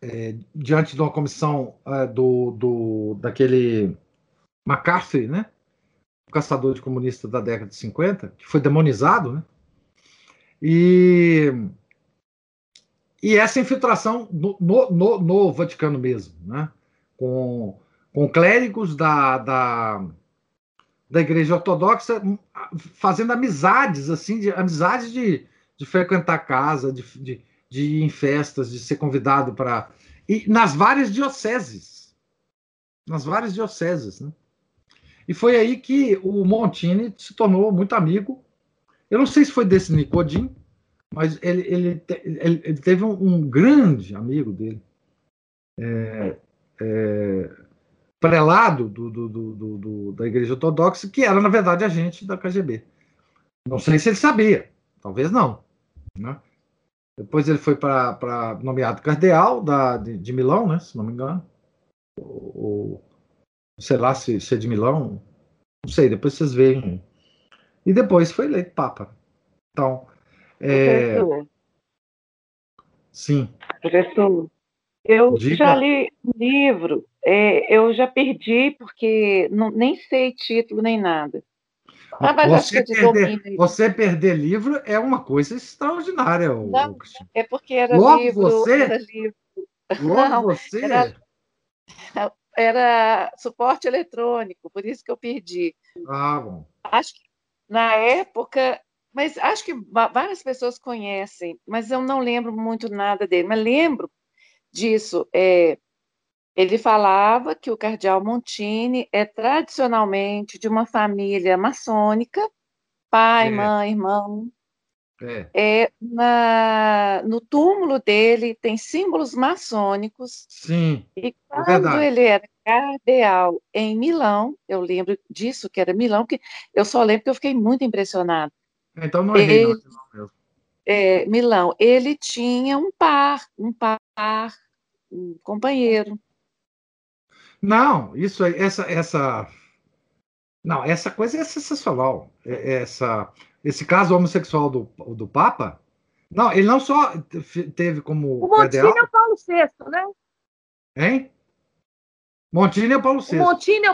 é, diante de uma comissão é, do, do, daquele McCarthy, né? O caçador de comunista da década de 50, que foi demonizado, né? E, e essa infiltração no, no, no Vaticano mesmo, né? Com, com clérigos da, da, da Igreja Ortodoxa fazendo amizades, assim, de, amizades de, de frequentar casa, de, de, de ir em festas, de ser convidado para. E nas várias dioceses. Nas várias dioceses, né? E foi aí que o Montini se tornou muito amigo eu não sei se foi desse Nicodim, mas ele, ele, ele, ele teve um, grande amigo dele, é, é, prelado do, do, do, da Igreja Ortodoxa, que era, na verdade, agente da KGB. Não sei se ele sabia, talvez não. Né? Depois ele foi para nomeado cardeal da, de, de, Milão, né, se não me engano. Ou, sei lá se, se é de Milão, não sei, depois vocês veem e depois foi eleito Papa. Então, é... sim. Professor, eu Diga. já li um livro, é, eu já perdi porque não, nem sei título nem nada. Ah, você, perder, você, perder, livro é uma coisa extraordinária. Não, é porque era logo livro. Você, era livro. Logo não, você. Era, era, suporte eletrônico, por isso que eu perdi. Ah, bom. Acho que na época, mas acho que várias pessoas conhecem, mas eu não lembro muito nada dele, mas lembro disso. É, ele falava que o cardeal Montini é tradicionalmente de uma família maçônica, pai, é. mãe, irmão. É. é na, no túmulo dele tem símbolos maçônicos. Sim. E é quando é ele era cardeal em Milão, eu lembro disso, que era Milão, que eu só lembro que eu fiquei muito impressionado. Então não errei, ele, não, mesmo. É, Milão, ele tinha um par, um par, um companheiro. Não, isso essa essa não, essa coisa é sensacional. É, essa esse caso homossexual do, do Papa, não, ele não só teve como o Montini é o Paulo VI, né? Hein? Montini é Paulo VI. O Montini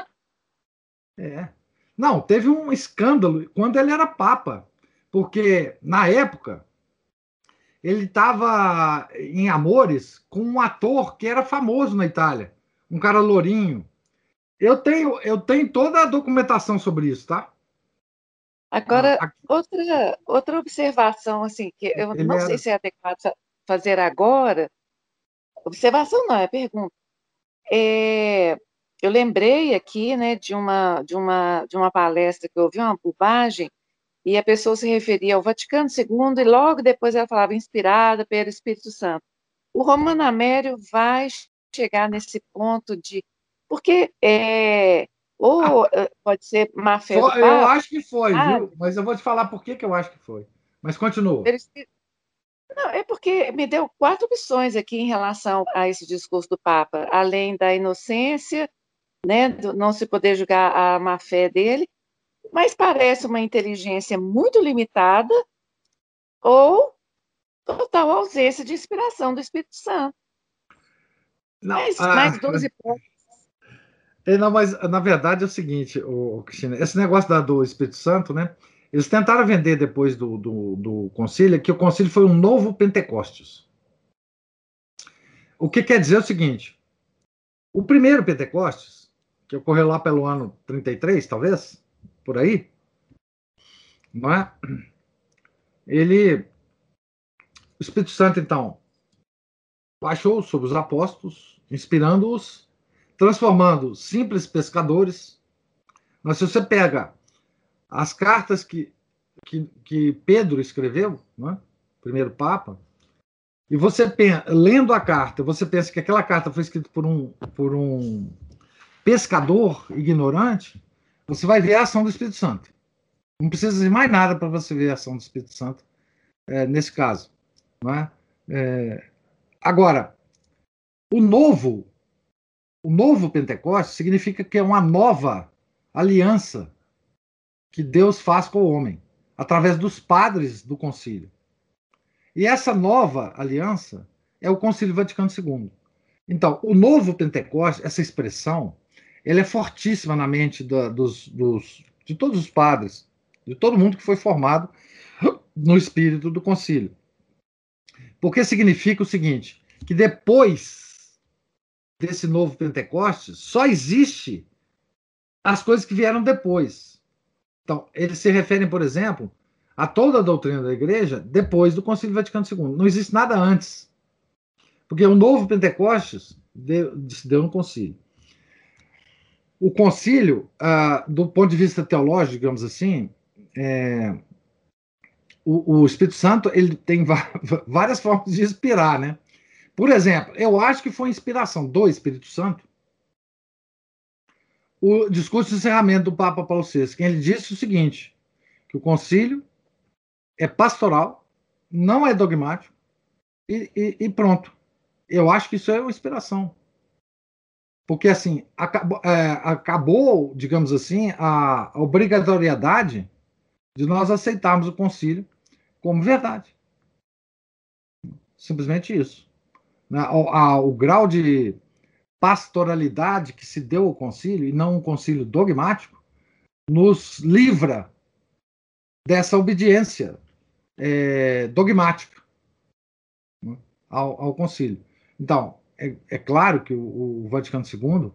é... é. Não, teve um escândalo quando ele era Papa, porque na época ele estava em amores com um ator que era famoso na Itália, um cara lourinho. Eu tenho, eu tenho toda a documentação sobre isso, tá? Agora, ah, outra, outra observação, assim, que eu não era... sei se é adequado fazer agora. Observação não, é pergunta. É, eu lembrei aqui, né, de uma, de uma, de uma palestra que eu ouvi, uma bobagem, e a pessoa se referia ao Vaticano II, e logo depois ela falava inspirada pelo Espírito Santo. O Romano Amério vai chegar nesse ponto de. Porque é, Ou ah, pode ser má fé Eu acho que foi, ah, viu? Mas eu vou te falar por que, que eu acho que foi. Mas continua. Não, é porque me deu quatro opções aqui em relação a esse discurso do Papa, além da inocência, né, do não se poder julgar a má fé dele, mas parece uma inteligência muito limitada ou total ausência de inspiração do Espírito Santo. Não, mais, ah, mais 12 pontos. É, não, mas na verdade é o seguinte, o, Cristina, esse negócio da, do Espírito Santo, né? Eles tentaram vender depois do, do, do concílio que o concílio foi um novo Pentecostes. O que quer dizer o seguinte: o primeiro Pentecostes, que ocorreu lá pelo ano 33, talvez, por aí, não é? Ele, o Espírito Santo, então, baixou sobre os apóstolos, inspirando-os, transformando simples pescadores. Mas se você pega as cartas que, que, que Pedro escreveu, né? primeiro Papa, e você lendo a carta, você pensa que aquela carta foi escrita por um, por um pescador ignorante, você vai ver a ação do Espírito Santo. Não precisa de mais nada para você ver a ação do Espírito Santo é, nesse caso. Não é? é? agora, o novo, o novo Pentecostes significa que é uma nova aliança que Deus faz com o homem, através dos padres do concílio. E essa nova aliança é o Concílio Vaticano II. Então, o novo Pentecostes, essa expressão, ele é fortíssima na mente da, dos, dos, de todos os padres, de todo mundo que foi formado no espírito do concílio. Porque significa o seguinte, que depois desse novo Pentecostes, só existe as coisas que vieram depois. Então, eles se referem, por exemplo, a toda a doutrina da igreja depois do Concílio Vaticano II. Não existe nada antes. Porque o novo Pentecostes deu, deu no concílio. O concílio, ah, do ponto de vista teológico, digamos assim, é, o, o, Espírito Santo ele tem várias formas de inspirar, né? Por exemplo, eu acho que foi inspiração do Espírito Santo o discurso de encerramento do Papa Paulo VI, que ele disse o seguinte: que o concílio é pastoral, não é dogmático, e, e, e pronto. Eu acho que isso é uma inspiração. Porque, assim, acabou, é, acabou digamos assim, a, a obrigatoriedade de nós aceitarmos o concílio como verdade. Simplesmente isso. Né? O, a, o grau de pastoralidade que se deu ao concílio, e não um concílio dogmático, nos livra dessa obediência é, dogmática né, ao, ao concílio. Então, é, é claro que o, o, Vaticano II,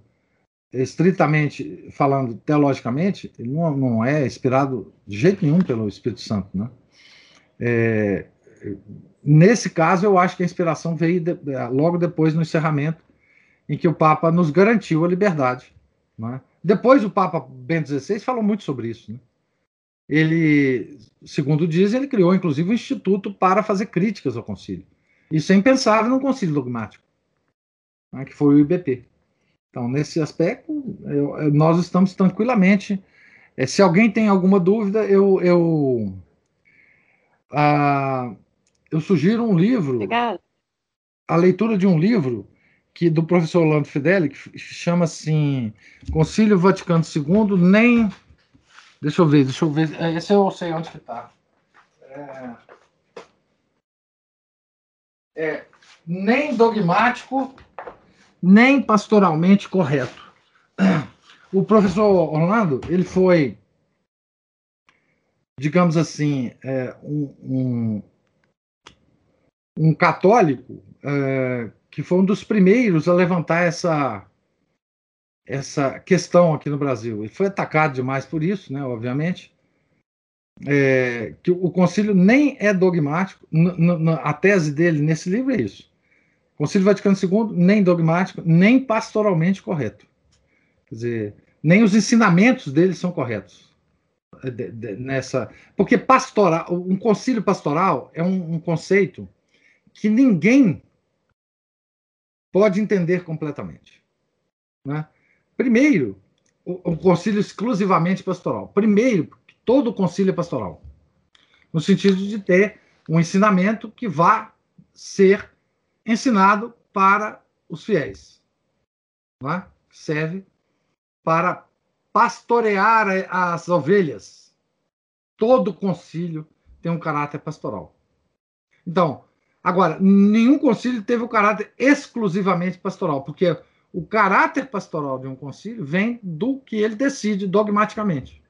estritamente falando teologicamente, não, não, é inspirado de jeito nenhum pelo Espírito Santo. Né? É, nesse caso, eu acho que a inspiração veio de, logo depois no encerramento em que o Papa nos garantiu a liberdade. É? Depois, o Papa Bento XVI falou muito sobre isso. Né? Ele, segundo diz, ele criou inclusive um instituto para fazer críticas ao concílio. Isso é impensável num concílio dogmático, né? que foi o IBP. Então, nesse aspecto, eu, nós estamos tranquilamente. É, se alguém tem alguma dúvida, eu, eu, ah, eu sugiro um livro. Obrigada. A leitura de um livro que do professor Orlando Fideli, que chama assim Concílio Vaticano II, nem. Deixa eu ver, deixa eu ver. É, esse eu sei onde que está. É... é, nem dogmático, nem pastoralmente correto. O professor Orlando, ele foi, digamos assim, é, um, um, um católico é, que foi um dos primeiros a levantar essa essa questão aqui no Brasil. Ele foi atacado demais por isso, né, obviamente. É, que o concílio nem é dogmático, a tese dele nesse livro é isso. Concílio Vaticano II nem dogmático, nem pastoralmente correto. Quer dizer, nem os ensinamentos dele são corretos. É, de, de, nessa, porque pastoral, um concílio pastoral é um, um conceito que ninguém pode entender completamente. Né? Primeiro, um concílio exclusivamente pastoral. Primeiro, todo o concílio é pastoral, no sentido de ter um ensinamento que vá ser ensinado para os fiéis, é? serve para pastorear as ovelhas. Todo concílio tem um caráter pastoral. Então, agora, nenhum concílio teve o caráter exclusivamente pastoral, porque o caráter pastoral de um concílio vem do que ele decide dogmaticamente.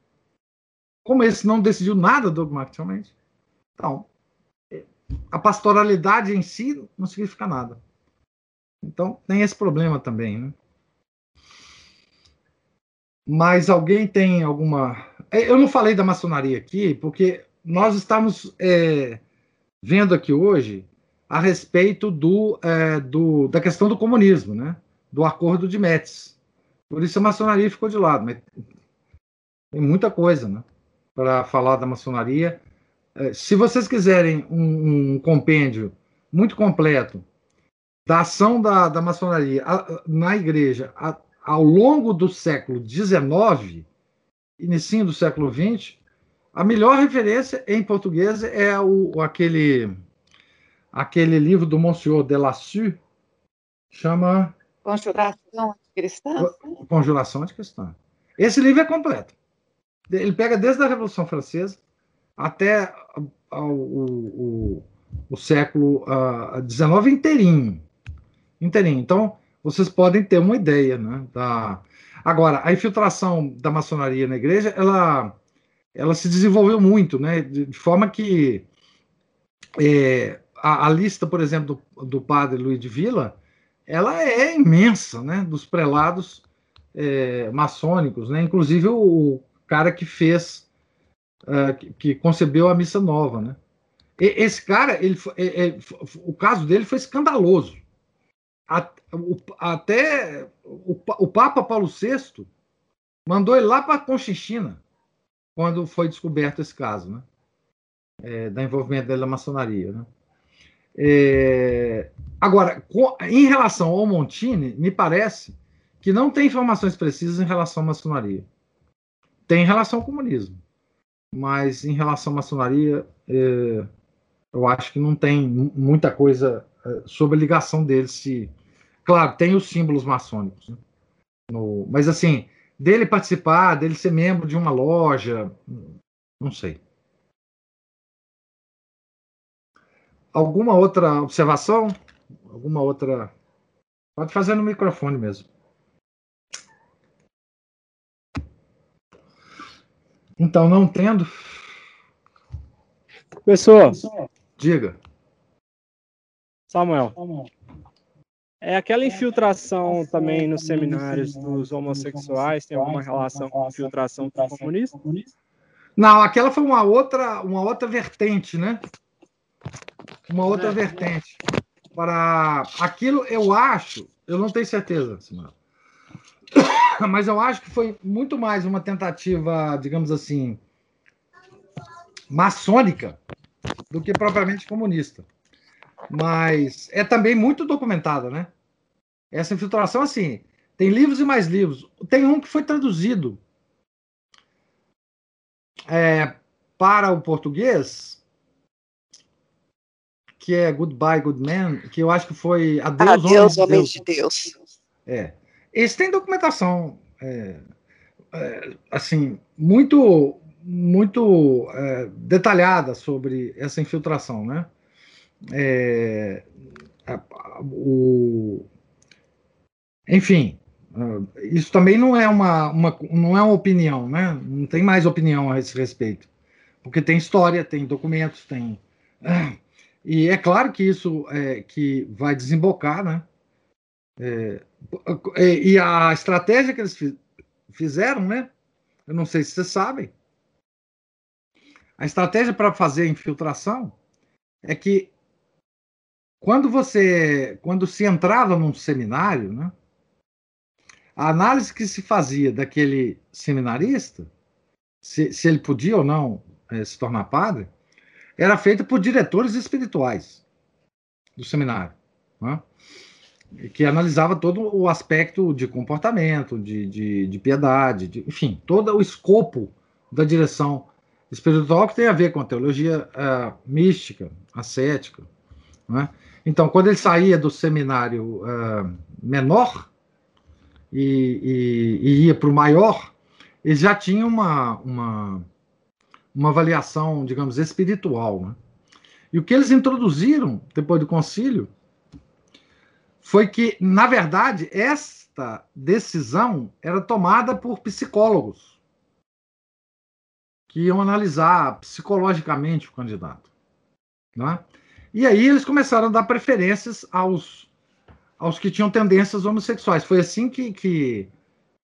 Como esse não decidiu nada dogmaticamente, então, a pastoralidade em si não significa nada. Então, tem esse problema também. Né? Mas alguém tem alguma. É, eu não falei da maçonaria aqui, porque nós estamos é, vendo aqui hoje a respeito do, é, do, da questão do comunismo, né? do acordo de Metz. Por isso a maçonaria ficou de lado. Mas tem muita coisa né, para falar da maçonaria. É, se vocês quiserem um, um, compêndio muito completo da ação da, da maçonaria na igreja a, ao longo do século XIX, início do século XX, a melhor referência em português é o, aquele, aquele livro do Monsieur Delassue, chama Conjuração Anticristã? Conjuração Anticristã. Esse livro é completo. Ele pega desde a Revolução Francesa até o, o, o século XIX uh, inteirinho. inteirinho. Então, vocês podem ter uma ideia. Né, da... Agora, a infiltração da maçonaria na igreja, ela, ela se desenvolveu muito, né, de, de forma que é, a, a, lista, por exemplo, do, do padre Luiz de Vila, ela é imensa, né? Dos prelados é, maçônicos, né? Inclusive o cara que fez, uh, que, que, concebeu a missa nova, né? E, esse cara, ele, é, é, o caso dele foi escandaloso. Até o, o, Papa Paulo VI mandou ele lá para Conchinchina quando foi descoberto esse caso, né? É, da envolvimento dele na maçonaria, né? É... Agora, em relação ao Montini, me parece que não tem informações precisas em relação à maçonaria. Tem em relação ao comunismo, mas em relação à maçonaria, é... eu acho que não tem muita coisa é, sobre a ligação deles. Se... Claro, tem os símbolos maçônicos, né? no... mas assim, dele participar, dele ser membro de uma loja, não sei. Alguma outra observação? Alguma outra. Pode fazer no microfone mesmo. Então, não tendo. Pessoal, diga. Samuel. É aquela infiltração também nos seminários dos homossexuais tem alguma relação com a infiltração comunista? Não, aquela foi uma outra, uma outra vertente, né? Uma outra vertente. Para aquilo, eu acho, eu não tenho certeza, Simão, mas eu acho que foi muito mais uma tentativa, digamos assim, maçônica do que propriamente comunista. Mas é também muito documentada, né? Essa infiltração, assim, tem livros e mais livros. Tem um que foi traduzido é, para o português, que é Goodbye Good Man, que eu acho que foi Adeus, Adeus Homem, de Deus. de Deus. É. Esse tem documentação, é, é, assim, muito, muito é, detalhada sobre essa infiltração, né? É, o, enfim, isso também não é uma, uma, não é uma opinião, né? Não tem mais opinião a esse respeito, porque tem história, tem documentos, tem e é claro que isso é, que vai desembocar, né? É, é, e a estratégia que eles fizeram, né? Eu não sei se vocês sabem. A estratégia para fazer a infiltração é que quando você, quando se entrava num seminário, né? A análise que se fazia daquele seminarista, se, se ele podia ou não é, se tornar padre, era feita por diretores espirituais do seminário. Né? que analisava todo o aspecto de comportamento, de, de, de piedade, de, enfim, todo o escopo da direção espiritual que tem a ver com a teologia uh, mística, ascética. Né? Então, quando ele saía do seminário uh, menor e, e, e ia para o maior, ele já tinha uma, uma, uma avaliação, digamos, espiritual. Né? E o que eles introduziram depois do concílio foi que, na verdade, esta decisão era tomada por psicólogos que iam analisar psicologicamente o candidato. Né? E aí eles começaram a dar preferências aos, aos que tinham tendências homossexuais. Foi assim que, que,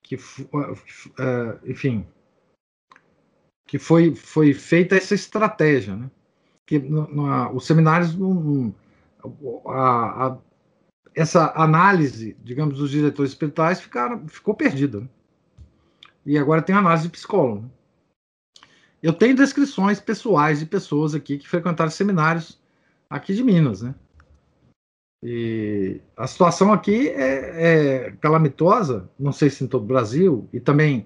que uh, enfim, que foi, foi feita essa estratégia. Né? Que no, no, os seminários, não, a, a essa análise, digamos, dos diretores espirituais ficaram, ficou perdida. Né? E agora tem análise de psicólogo. Né? Eu tenho descrições pessoais de pessoas aqui que frequentaram seminários aqui de Minas, né? E a situação aqui é, é calamitosa, não sei se em todo o Brasil, e também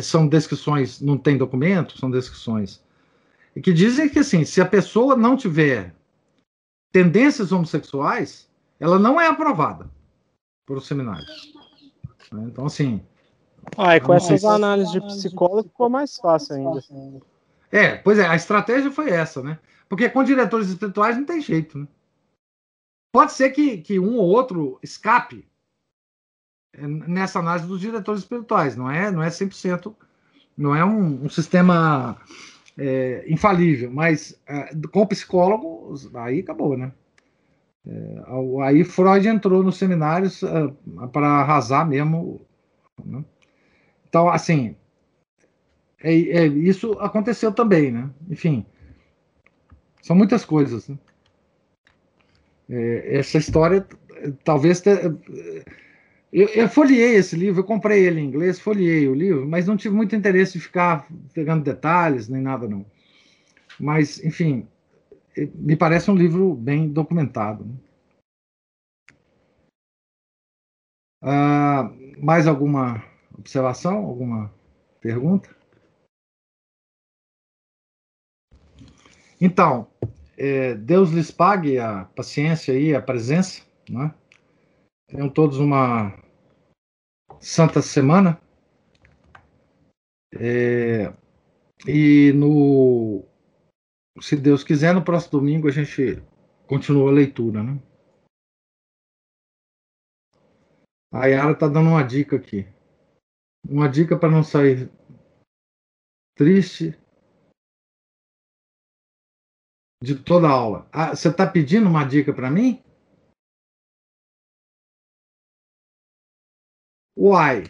são descrições, não tem documento, são descrições, e que dizem que assim, se a pessoa não tiver tendências homossexuais, ela não é aprovada por os seminários. Né? Então, assim. Ah, e com essas análises de psicólogo ficou mais fácil ainda. É, pois é, a estratégia foi essa, né? Porque com diretores espirituais não tem jeito, né? Pode ser que, que um ou outro escape é, nessa análise dos diretores espirituais, não é, não é 100%, não é um, um sistema é, infalível, mas é, com psicólogos, aí acabou, né? É, aí Freud entrou nos seminários uh, para arrasar mesmo. Né? Então, assim, é, é, isso aconteceu também, né? Enfim, são muitas coisas. Né? É, essa história, talvez. Eu, eu folhei esse livro, eu comprei ele em inglês, folhei o livro, mas não tive muito interesse de ficar pegando detalhes nem nada, não. Mas, enfim, me parece um livro bem documentado. Né? Ah, mais alguma observação? Alguma pergunta? Então, é, Deus lhes pague a paciência e a presença. Né? Tenham todos uma santa semana. É, e no se Deus quiser, no próximo domingo a gente continua a leitura, né? A Yara tá dando uma dica aqui. Uma dica para não sair triste de toda a aula. Ah, você está pedindo uma dica para mim? Uai.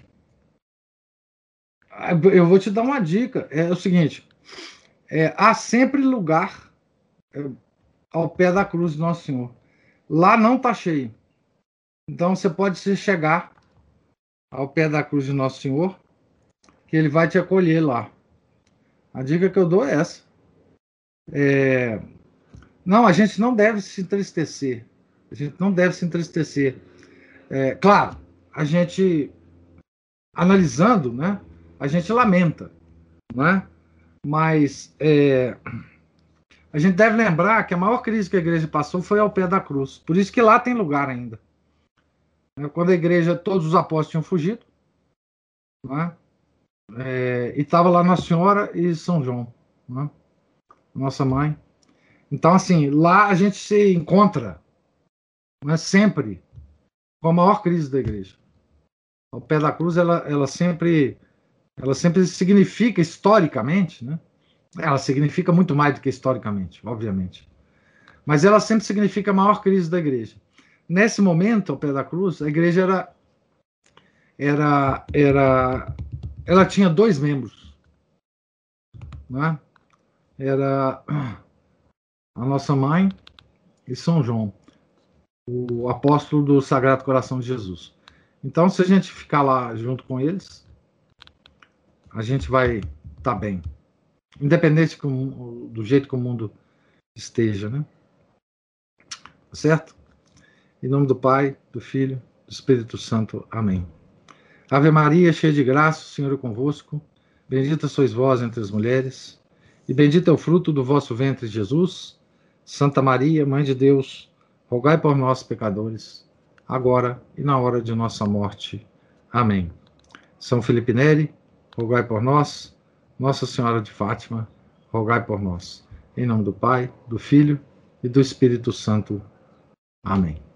Eu vou te dar uma dica. É o seguinte: é, há sempre lugar é, ao pé da cruz de Nosso Senhor. Lá não está cheio. Então você pode se chegar ao pé da cruz de Nosso Senhor, que Ele vai te acolher lá. A dica que eu dou é essa. É... Não, a gente não deve se entristecer. A gente não deve se entristecer. É, claro, a gente analisando, né? A gente lamenta, não é? Mas é, a gente deve lembrar que a maior crise que a igreja passou foi ao pé da cruz. Por isso que lá tem lugar ainda. É, quando a igreja, todos os apóstolos tinham fugido, né? é, e estava lá Nossa Senhora e São João, né? nossa mãe. Então, assim, lá a gente se encontra né, sempre com a maior crise da igreja. Ao pé da cruz, ela, ela sempre ela sempre significa historicamente, né? Ela significa muito mais do que historicamente, obviamente. Mas ela sempre significa a maior crise da igreja. Nesse momento, ao pé da cruz, a igreja era era era ela tinha dois membros, né? Era a nossa mãe e São João, o apóstolo do Sagrado Coração de Jesus. Então, se a gente ficar lá junto com eles, a gente vai estar tá bem. Independente do jeito que o mundo esteja, né? Certo? Em nome do Pai, do Filho, do Espírito Santo. Amém. Ave Maria, cheia de graça, o Senhor é convosco. Bendita sois vós entre as mulheres, e bendito é o fruto do vosso ventre, Jesus. Santa Maria, Mãe de Deus, rogai por nós, pecadores, agora e na hora de nossa morte. Amém. São Felipe Neri, rogai por nós. Nossa Senhora de Fátima, rogai por nós. Em nome do Pai, do Filho e do Espírito Santo. Amém.